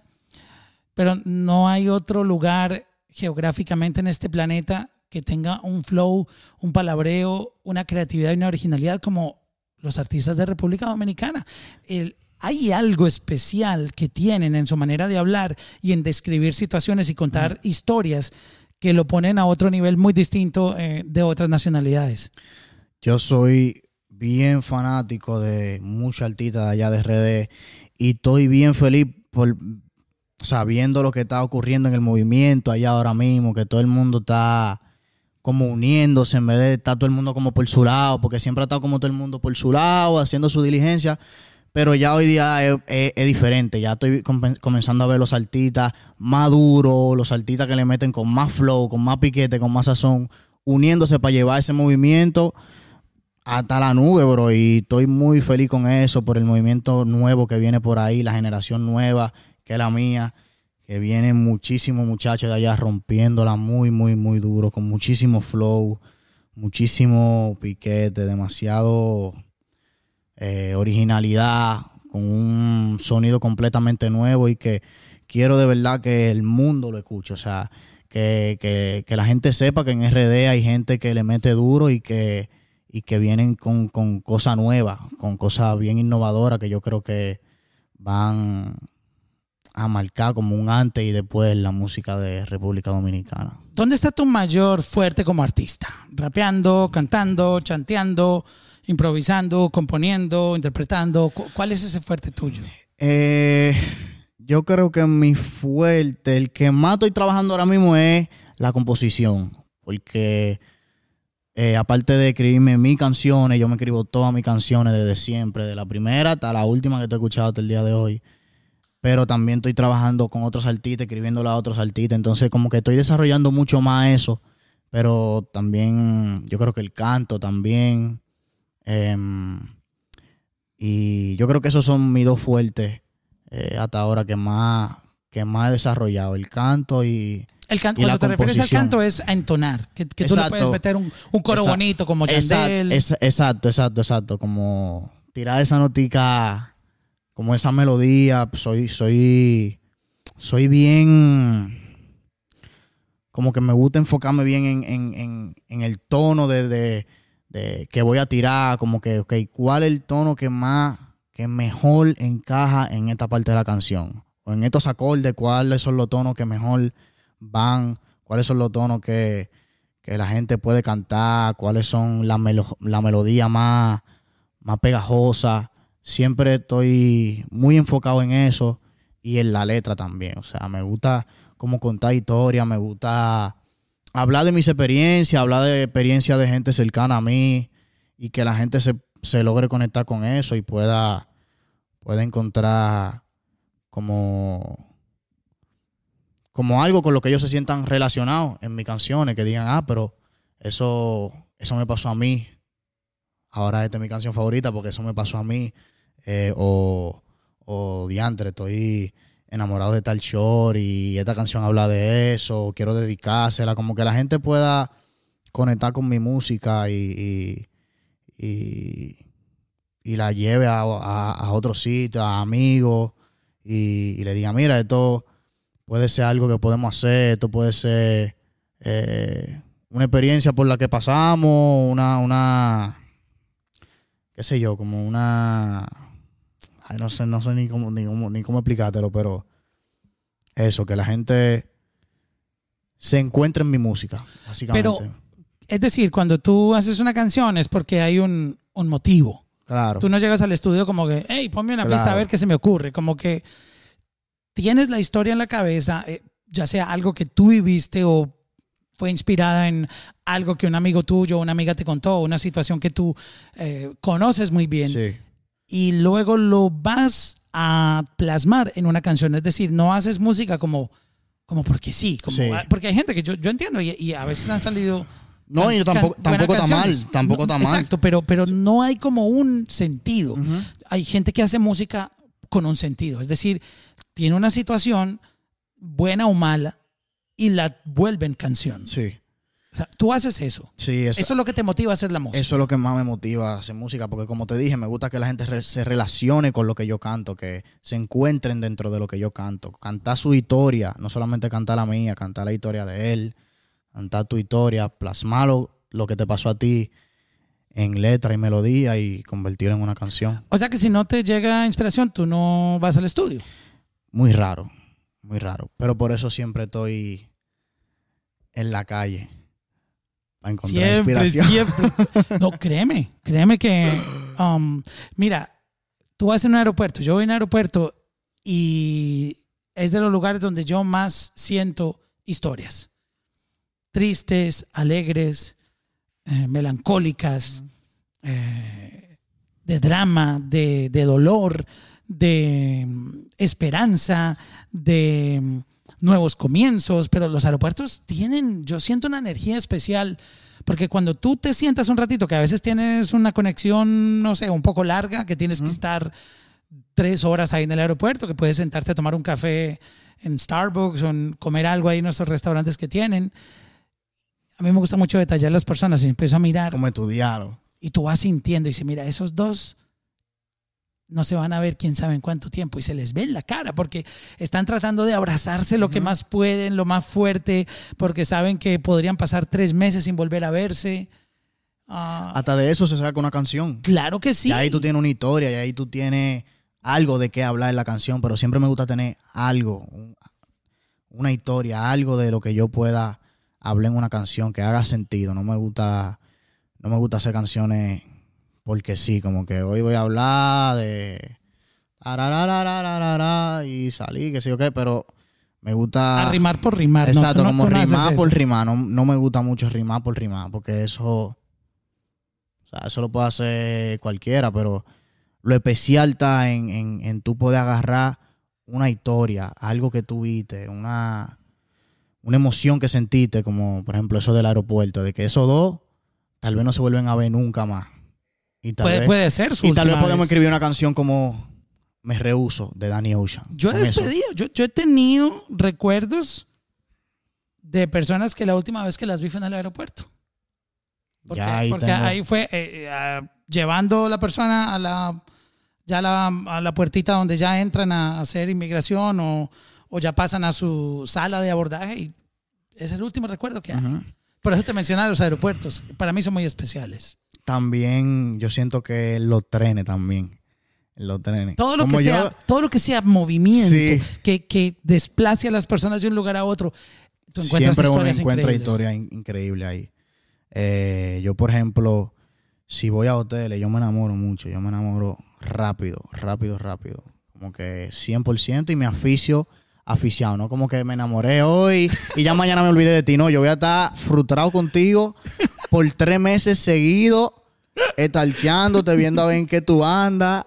pero no hay otro lugar geográficamente en este planeta que tenga un flow, un palabreo, una creatividad y una originalidad como los artistas de República Dominicana. El- hay algo especial que tienen en su manera de hablar y en describir situaciones y contar historias que lo ponen a otro nivel muy distinto eh, de otras nacionalidades. Yo soy bien fanático de muchos artistas allá de RD y estoy bien feliz por sabiendo lo que está ocurriendo en el movimiento allá ahora mismo, que todo el mundo está como uniéndose en vez de estar todo el mundo como por su lado, porque siempre ha estado como todo el mundo por su lado, haciendo su diligencia, pero ya hoy día es, diferente, ya estoy com- comenzando a ver los artistas más duros, los artistas que le meten con más flow, con más piquete, con más sazón, uniéndose para llevar ese movimiento hasta la nube, bro. Y estoy muy feliz con eso, por el movimiento nuevo que viene por ahí, la generación nueva, que es la mía, que vienen muchísimos muchachos de allá rompiéndola muy, muy, muy duro, con muchísimo flow, muchísimo piquete, demasiado eh, originalidad, con un sonido completamente nuevo y que quiero de verdad que el mundo lo escuche. O sea, que, que- que la gente sepa que en RD hay gente que le mete duro y que, y que vienen con, con cosas nuevas, con cosas bien innovadoras que yo creo que van a marcar como un antes y después la música de República Dominicana. ¿Dónde está tu mayor fuerte como artista? ¿Rapeando, cantando, chanteando, improvisando, componiendo, interpretando? ¿Cu- ¿Cuál es ese fuerte tuyo? Eh, yo creo que mi fuerte, el que más estoy trabajando ahora mismo es la composición, porque eh, aparte de escribirme mis canciones, yo me escribo todas mis canciones desde siempre, de la primera hasta la última que te he escuchado hasta el día de hoy. Pero también estoy trabajando con otros artistas, escribiéndole a otros artistas. Entonces, como que estoy desarrollando mucho más eso. Pero también, yo creo que el canto también. em, y yo creo que esos son mis dos fuertes eh, hasta ahora que más, que más he desarrollado. El canto y, El canto, cuando te refieres al canto es a entonar, que, que tú le puedes meter un, un coro Exacto. bonito como Yandel. exacto, exacto, exacto. Como tirar esa notica, como esa melodía. Soy, soy, soy bien. Como que me gusta enfocarme bien en, en- en- en el tono de, de- de que voy a tirar. Como que, ok, ¿cuál es el tono que más, que mejor encaja en esta parte de la canción? O en estos acordes, ¿cuáles son los tonos que mejor van? ¿Cuáles son los tonos que, que la gente puede cantar, cuáles son la, melo- la melodía más, más pegajosa. Siempre estoy muy enfocado en eso y en la letra también. O sea, me gusta como contar historias, me gusta hablar de mis experiencias, hablar de experiencias de gente cercana a mí y que la gente se, se logre conectar con eso y pueda, pueda encontrar como como algo con lo que ellos se sientan relacionados en mis canciones, que digan, ah, pero eso, eso me pasó a mí. Ahora esta es mi canción favorita porque eso me pasó a mí. Eh, o, o diantre, estoy enamorado de tal short y esta canción habla de eso, quiero dedicársela, como que la gente pueda conectar con mi música y, y, y- la lleve a, a, a otro sitio, a amigos, y, y le diga, mira, esto puede ser algo que podemos hacer, esto puede ser eh, una experiencia por la que pasamos, una, una, qué sé yo, como una, ay, no sé, no sé ni cómo, ni cómo, ni cómo explicártelo, pero eso, que la gente se encuentre en mi música, básicamente. Pero- Es decir, cuando tú haces una canción es porque hay un, un motivo. claro, Tú no llegas al estudio como que, hey, ponme una pista a ver qué se me ocurre. Como que tienes la historia en la cabeza, eh, ya sea algo que tú viviste o fue inspirada en algo que un amigo tuyo o una amiga te contó, una situación que tú eh, conoces muy bien. sí, y luego lo vas a plasmar en una canción. Es decir, no haces música como, como porque sí, como, Sí. porque hay gente que yo, yo entiendo y, y a veces han salido... No, y tampoco- tampoco está mal, tampoco No, está mal. Exacto, pero, pero no hay como un sentido. Hay gente que hace música con un sentido. Es decir, tiene una situación buena o mala y la vuelven canción. sí, O sea, tú haces eso. sí, Eso es lo que te motiva a hacer la música. Eso es lo que más me motiva a hacer música, porque como te dije, me gusta que la gente re- se relacione con lo que yo canto, que se encuentren dentro de lo que yo canto. Cantar su historia, no solamente cantar la mía, cantar la historia de él, cantar tu historia, plasmarlo, lo que te pasó a ti en letra y melodía y convertirlo en una canción. O sea que si no te llega inspiración, tú no vas al estudio. Muy raro, muy raro. Pero por eso siempre estoy en la calle. Para encontrar Siempre, inspiración. siempre. No, créeme, créeme que, um, mira, tú vas en un aeropuerto, yo voy en un aeropuerto y es de los lugares donde yo más siento historias. Tristes, alegres, eh, melancólicas, eh, de drama, de, de dolor, de mm, esperanza, de mm, nuevos comienzos, pero los aeropuertos tienen, yo siento una energía especial, porque cuando tú te sientas un ratito, que a veces tienes una conexión, no sé, un poco larga, que tienes que estar tres horas ahí en el aeropuerto, que puedes sentarte a tomar un café en Starbucks o en comer algo ahí en esos restaurantes que tienen. A mí me gusta mucho detallar las personas y empiezo a mirar Como estudiarlo. y tú vas sintiendo y dices, mira, esos dos no se van a ver quién sabe en cuánto tiempo y se les ve en la cara porque están tratando de abrazarse lo que más pueden, lo más fuerte, porque saben que podrían pasar tres meses sin volver a verse. Ah, Hasta de eso se saca una canción. claro que sí. Y ahí tú tienes una historia y ahí tú tienes algo de qué hablar en la canción, pero siempre me gusta tener algo, un- una historia, algo de lo que yo pueda hablar en una canción que haga sentido. No me gusta, no me gusta hacer canciones porque sí, como que hoy voy a hablar de y salí, que sí o qué, pero me gusta A rimar por rimar. Exacto, no- como no rimar por rimar. No, no me gusta mucho rimar por rimar, porque eso O sea, eso lo puede hacer cualquiera, pero lo especial está en, en, en tú poder agarrar una historia, algo que tuviste, una, una emoción que sentiste, como por ejemplo eso del aeropuerto, de que esos dos tal vez no se vuelven a ver nunca más. Y tal Puede, vez, puede ser su y tal vez podemos vez. escribir una canción como Me Rehuso de Danny Ocean. Yo he despedido, yo, yo he tenido recuerdos de personas que la última vez que las vi fue en el aeropuerto. Porque, Ya ahí porque tengo- ahí fue eh, eh, llevando la persona a la ya la, a la puertita donde ya entran a hacer inmigración o, o ya pasan a su sala de abordaje y es el último recuerdo que hay. Por eso te mencionaba los aeropuertos. Para mí son muy especiales. También yo siento que los trenes también. Los trenes. Todo lo, Como que yo- sea, todo lo que sea movimiento, Sí. que, que desplace a las personas de un lugar a otro. Tú encuentras siempre uno encuentra historias in- increíbles ahí. Eh, yo, por ejemplo, si voy a hoteles, yo me enamoro mucho. Yo me enamoro rápido, rápido, rápido. Como que 100% y me aficio aficiado, ¿no? Como que me enamoré hoy y ya mañana me olvidé de ti. No, yo voy a estar frustrado contigo por tres meses seguidos, estalqueándote, viendo a ver en qué tú andas,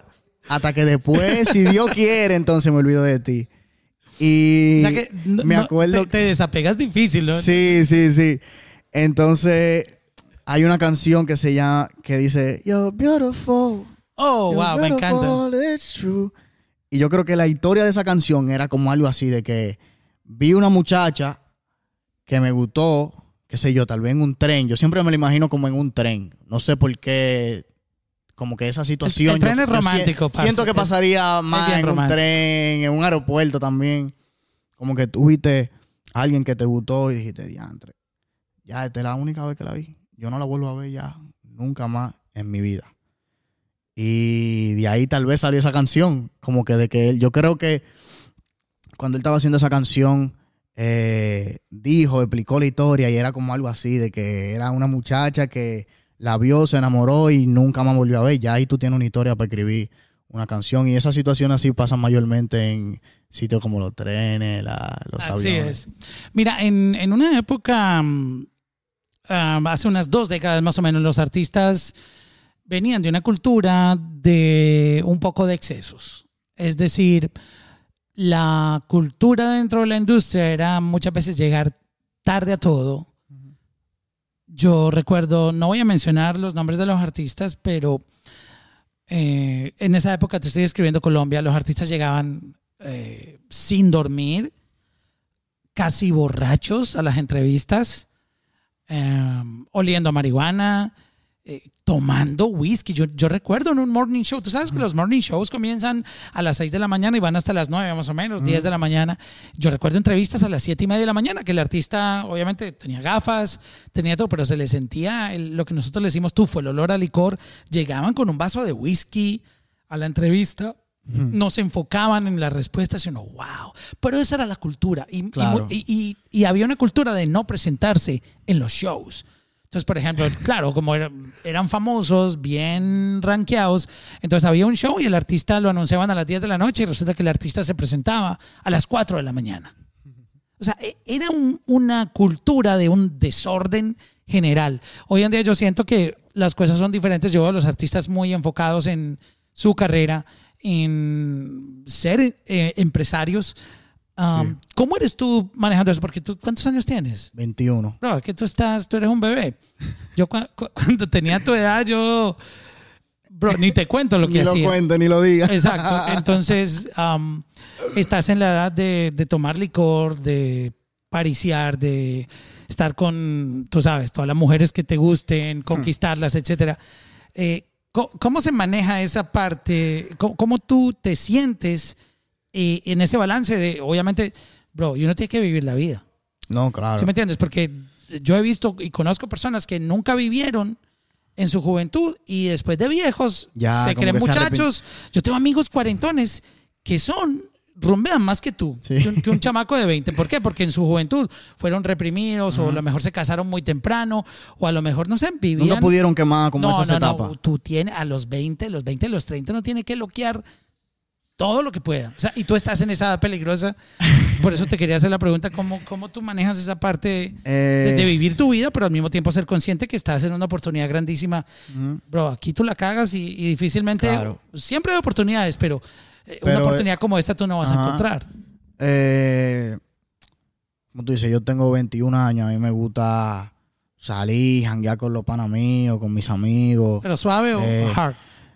hasta que después, si Dios quiere, entonces me olvido de ti. Y O sea que no- me no, acuerdo te, te desapegas difícil, ¿no? Sí, sí, sí. Entonces, hay una canción que se llama, que dice, You're beautiful. Oh, you're wow, me encanta. beautiful, it's true". Y yo creo que la historia de esa canción era como algo así, de que vi una muchacha que me gustó, qué sé yo, tal vez en un tren. Yo siempre me lo imagino como en un tren. No sé por qué, como que esa situación. el tren yo- es si- romántico. Siento que Es- pasaría más en romántico. un tren, en un aeropuerto también. Como que tú viste a alguien que te gustó y dijiste, diantre, ya esta es la única vez que la vi. Yo no la vuelvo a ver ya nunca más en mi vida. Y de ahí tal vez salió esa canción. Como que de que él, yo creo que cuando él estaba haciendo esa canción, eh, dijo, explicó la historia y era como algo así, de que era una muchacha que la vio, se enamoró y nunca más volvió a ver. Ya ahí tú tienes una historia para escribir una canción. Y esas situaciones así pasan mayormente en sitios como los trenes, la- los Así aviones. es. Mira, en, en una época, mm, ah, hace unas dos décadas más o menos, los artistas venían de una cultura de un poco de excesos. Es decir, la cultura dentro de la industria era muchas veces llegar tarde a todo. Yo recuerdo, no voy a mencionar los nombres de los artistas, pero eh, en esa época te estoy escribiendo Colombia, los artistas llegaban eh, sin dormir, casi borrachos a las entrevistas, eh, oliendo a marihuana, eh, tomando whisky. Yo, yo recuerdo en un morning show, tú sabes que los morning shows comienzan a las 6 de la mañana y van hasta las 9 más o menos, 10 de la mañana. Yo recuerdo entrevistas a las 7 y media de la mañana, que el artista obviamente tenía gafas, tenía todo, pero se le sentía el- lo que nosotros le decimos tufo, el olor a licor. Llegaban con un vaso de whisky a la entrevista. No se enfocaban en las respuestas, sino wow. Pero esa era la cultura. Y, y Claro. y- y- y había una cultura de no presentarse en los shows. Entonces, por ejemplo, claro, como era- eran famosos, bien rankeados, entonces había un show y el artista lo anunciaban a las 10 de la noche y resulta que el artista se presentaba a las 4 de la mañana. O sea, e- era un- una cultura de un desorden general. Hoy en día yo siento que las cosas son diferentes. Yo veo a los artistas muy enfocados en su carrera, en ser eh, empresarios. Um, ¿Cómo eres tú manejando eso? Porque tú, ¿cuántos años tienes? 21. Bro, es que tú estás, tú eres un bebé. Yo cua- cu- cuando tenía tu edad, yo, bro, ni te cuento lo que Ni lo hacía. cuente, ni lo diga. Exacto. Entonces, am, estás en la edad de, de tomar licor, de pariciar, de estar con, tú sabes, todas las mujeres que te gusten, conquistarlas, etcétera. Eh, ¿cómo, cómo se maneja esa parte? ¿Cómo, cómo tú te sientes eh, en ese balance de, obviamente, bro, uno tiene que vivir la vida? No, claro. ¿Sí me entiendes? Porque yo he visto y conozco personas que nunca vivieron en su juventud y después de viejos Ya, se creen que se muchachos. Yo tengo amigos cuarentones que son, rumbean más que tú, Sí. que, un, que un chamaco de 20. ¿Por qué? Porque en su juventud fueron reprimidos o a lo mejor se casaron muy temprano o a lo mejor, no sé, vivían... Nunca pudieron quemar como no, esas no, etapas. no. Tú tienes a los 20, los 20, los 30 no tiene que bloquear todo lo que pueda. O sea, y tú estás en esa edad peligrosa. Por eso te quería hacer la pregunta, ¿cómo, cómo tú manejas esa parte de, Eh, de vivir tu vida, pero al mismo tiempo ser consciente que estás en una oportunidad grandísima? Bro, aquí tú la cagas y, y difícilmente, Claro. siempre hay oportunidades, pero, eh, una Pero, oportunidad como esta tú no vas a encontrar. Eh, como tú dices, yo tengo 21 años, a mí me gusta salir, janguear con los panas míos, con mis amigos. Pero suave o Eh, hard.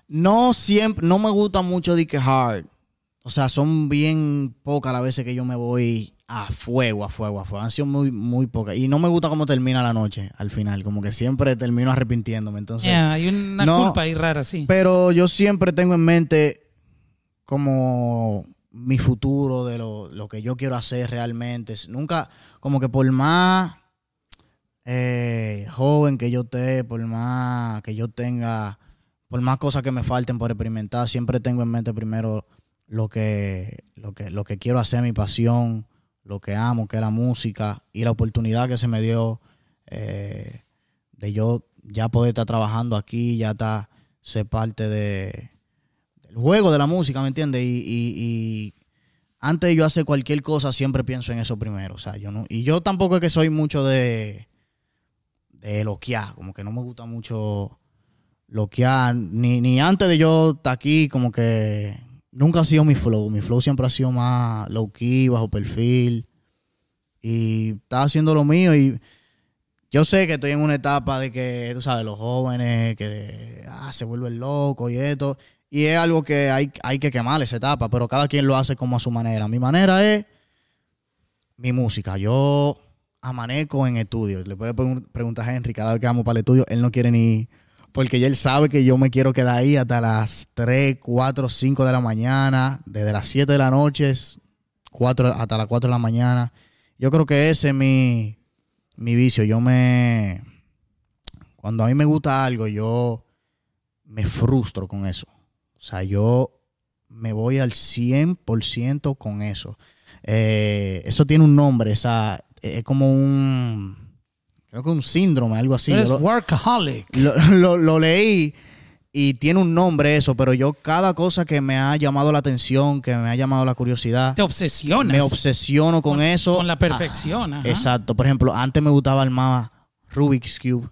No siempre, no me gusta mucho de que hard. O sea, son bien pocas las veces que yo me voy a fuego, a fuego, a fuego. Han sido muy, muy pocas. Y no me gusta cómo termina la noche al final. Como que siempre termino arrepintiéndome. Entonces, Yeah, hay una no, culpa ahí rara, sí. pero yo siempre tengo en mente como mi futuro, de lo, lo que yo quiero hacer realmente. Nunca, como que por más eh, joven que yo esté, por más que yo tenga, por más cosas que me falten por experimentar, siempre tengo en mente primero lo que, lo que, lo que quiero hacer, mi pasión, lo que amo, que es la música y la oportunidad que se me dio eh, de yo ya poder estar trabajando aquí, ya estar, ser parte de, del juego de la música, ¿me entiendes? Y, y- y antes de yo hacer cualquier cosa, siempre pienso en eso primero. O sea, yo no, y yo tampoco es que soy mucho de, de loquear, como que no me gusta mucho loquear, ni, ni antes de yo estar aquí, como que nunca ha sido mi flow. Mi flow siempre ha sido más low key, bajo perfil. Y estaba haciendo lo mío y yo sé que estoy en una etapa de que, tú sabes, los jóvenes que ah, se vuelven locos y esto. Y es algo que hay, hay que quemar esa etapa, pero cada quien lo hace como a su manera. Mi manera es mi música. Yo amanezco en estudio. Le pregun- preguntar a Henry cada vez que vamos para el estudio, él no quiere ni... Porque ya él sabe que yo me quiero quedar ahí hasta las 3, 4, 5 de la mañana, desde las 7 de la noche 4, hasta las 4 de la mañana. Yo creo que ese es mi, mi vicio. Yo me... Cuando a mí me gusta algo, yo me frustro con eso. O sea, yo me voy al 100% con eso. Eh, eso tiene un nombre, esa, es como un... Creo que un síndrome, algo así. Workaholic. lo, lo- lo leí y tiene un nombre eso, pero yo cada cosa que me ha llamado la atención, que me ha llamado la curiosidad, Te obsesionas. me obsesiono con, eso. Con la perfección. Ah, ajá. exacto. Por ejemplo, antes me gustaba armar Rubik's Cube.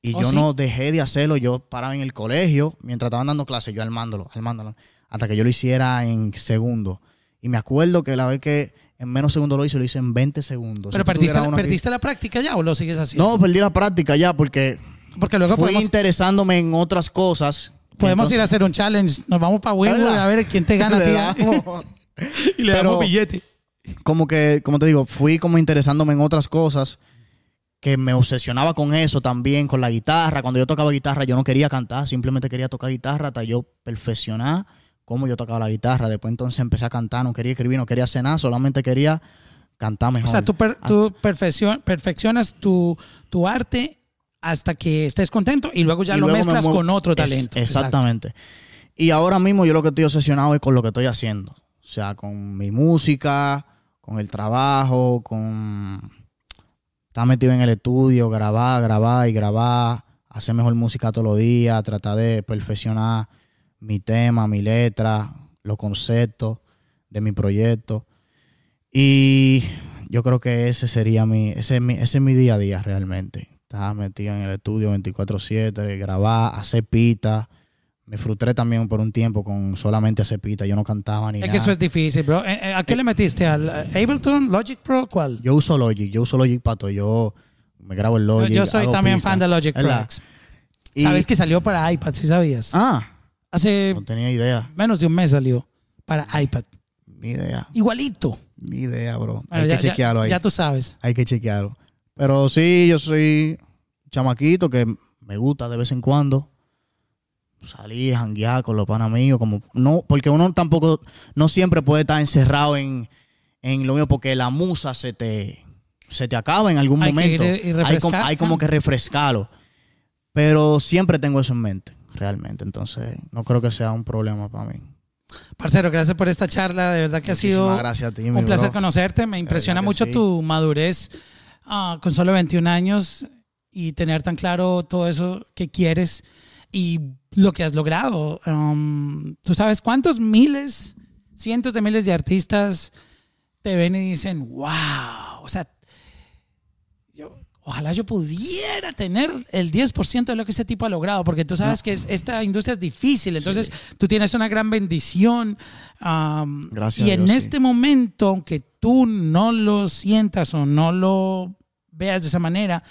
Y ¿Oh, yo sí? no dejé de hacerlo. Yo paraba en el colegio, mientras estaban dando clases, yo armándolo, armándolo. Hasta que yo lo hiciera en segundo. Y me acuerdo que la vez que en menos segundo lo hice, lo hice en 20 segundos. Pero Si perdiste, la- perdiste práctica ya o lo sigues haciendo? No, perdí la práctica ya porque porque luego fui podemos, interesándome en otras cosas. podemos ir a hacer un challenge. Nos vamos para Wingwood a ver quién te gana damos. y le Pero- damos billete. como que, como te digo, fui como interesándome en otras cosas que me obsesionaba con eso también, con la guitarra. Cuando yo tocaba guitarra, yo no quería cantar, simplemente quería tocar guitarra hasta yo perfeccionar cómo yo tocaba la guitarra. Después entonces empecé a cantar, no quería escribir, no quería hacer nada, solamente quería cantar O mejor. sea, tú, per- tú perfeccion- perfeccionas tu, tu arte hasta que estés contento y luego ya Y lo luego mezclas con otro Es- talento. exactamente. Y ahora mismo yo lo que estoy obsesionado es con lo que estoy haciendo. O sea, con mi música, con el trabajo, con estar metido en el estudio, grabar, grabar y grabar, hacer mejor música todos los días, tratar de perfeccionar mi tema, mi letra, los conceptos de mi proyecto. Y yo creo que ese sería mi, ese es mi, ese es mi día a día realmente. Estaba metido en el estudio 24/7, grabar, hacer pita. Me frustré también por un tiempo con solamente hacer pita. Yo no cantaba ni Es nada. que eso es difícil, bro. Eh, eh, ¿A qué le metiste? ¿Al eh, Ableton? ¿Logic Pro? ¿Cuál? Yo uso Logic, yo uso Logic Pato. Yo me grabo el Logic. Yo soy también pistas, fan de Logic Pro. Sabes que salió para iPad, ¿sí sabías? Ah, Hace no tenía idea. menos de un mes salió para iPad. Ni idea. Igualito. Ni idea, bro. Bueno, Hay ya, que chequearlo ya- ahí. ya tú sabes. Hay que chequearlo. Pero sí, yo soy chamaquito que me gusta de vez en cuando salir, janguear con los panas míos, como no, porque uno tampoco, no siempre puede estar encerrado en, en lo mío, porque la musa se te, se te acaba en algún Hay que momento. ir y hay, como, hay como que refrescarlo. Pero siempre tengo eso en mente, realmente. Entonces, no creo que sea un problema para mí. Parcero, gracias por esta charla. De verdad que ha sido Muchísimas gracias a ti, un placer bro. conocerte. Me impresiona mucho sí. tu madurez ah, con solo 21 años y tener tan claro todo eso que quieres y lo que has logrado. Um, ¿Tú sabes cuántos miles cientos de miles de artistas te ven y dicen, wow, o sea, ojalá yo pudiera tener el 10% de lo que ese tipo ha logrado, porque tú sabes que es- esta industria es difícil, entonces tú tienes una gran bendición. Gracias y en Dios, sí. este momento, aunque tú no lo sientas o no lo veas de esa manera,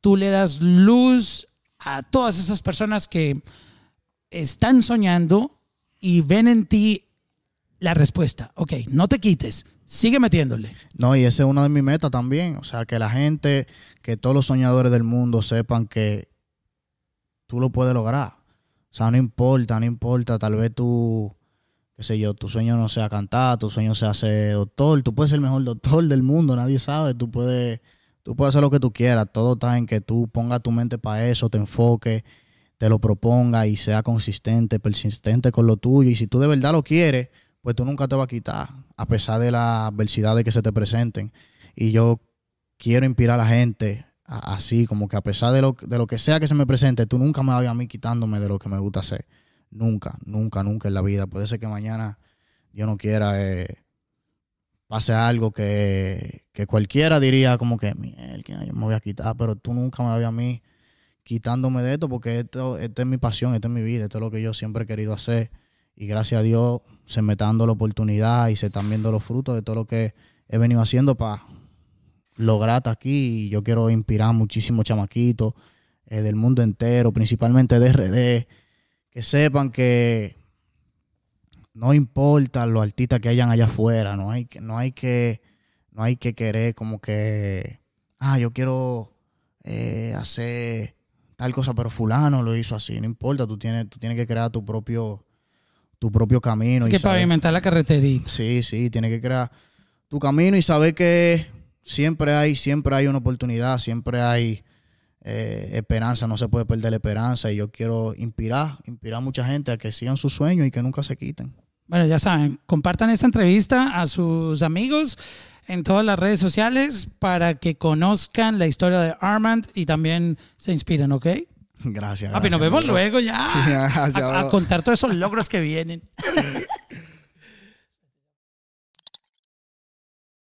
tú le das luz a todas esas personas que están soñando y ven en ti la respuesta. Ok, no te quites, sigue metiéndole. No, y esa es una de mis metas también. O sea, que la gente, que todos los soñadores del mundo sepan que tú lo puedes lograr. O sea, no importa, no importa. Tal vez tú, qué sé yo, tu sueño no sea cantar, tu sueño sea ser doctor. Tú puedes ser el mejor doctor del mundo, nadie sabe. Tú puedes, tú puedes hacer lo que tú quieras. Todo está en que tú pongas tu mente para eso, te enfoques, te lo propongas y sea consistente, persistente con lo tuyo. Y si tú de verdad lo quieres, pues tú nunca te vas a quitar, a pesar de las adversidades que se te presenten. Y yo quiero inspirar a la gente así, como que a pesar de lo, de lo que sea que se me presente, tú nunca me vayas a mí quitándome de lo que me gusta hacer. Nunca, nunca, nunca en la vida. Puede ser que mañana yo no quiera, eh, pase algo que, que cualquiera diría como que, "Mierda, yo me voy a quitar, pero tú nunca me vayas a mí quitándome de esto porque esto, esta es mi pasión, esta es mi vida, esto es lo que yo siempre he querido hacer. Y gracias a Dios se me está dando la oportunidad y se están viendo los frutos de todo lo que he venido haciendo para lograr hasta aquí. Y yo quiero inspirar muchísimos chamaquitos eh, del mundo entero, principalmente de RD, que sepan que no importa los artistas que hayan allá afuera, no hay, que- no hay que no hay que querer como que, ah, yo quiero eh, hacer tal cosa, pero fulano lo hizo así, no importa, tú tienes, tú tienes que crear tu propio, tu propio camino. Hay y que saber- pavimentar la carreterita. Sí, sí, tienes que crear tu camino y saber que siempre hay, siempre hay una oportunidad, siempre hay eh, esperanza, no se puede perder la esperanza y yo quiero inspirar, inspirar a mucha gente a que sigan sus sueños y que nunca se quiten. Bueno, ya saben, compartan esta entrevista a sus amigos en todas las redes sociales para que conozcan la historia de Armand y también se inspiren, ¿ok? Gracias. Papi, nos gracias, vemos bro. luego ya Sí, gracias, a, a contar todos esos logros que vienen.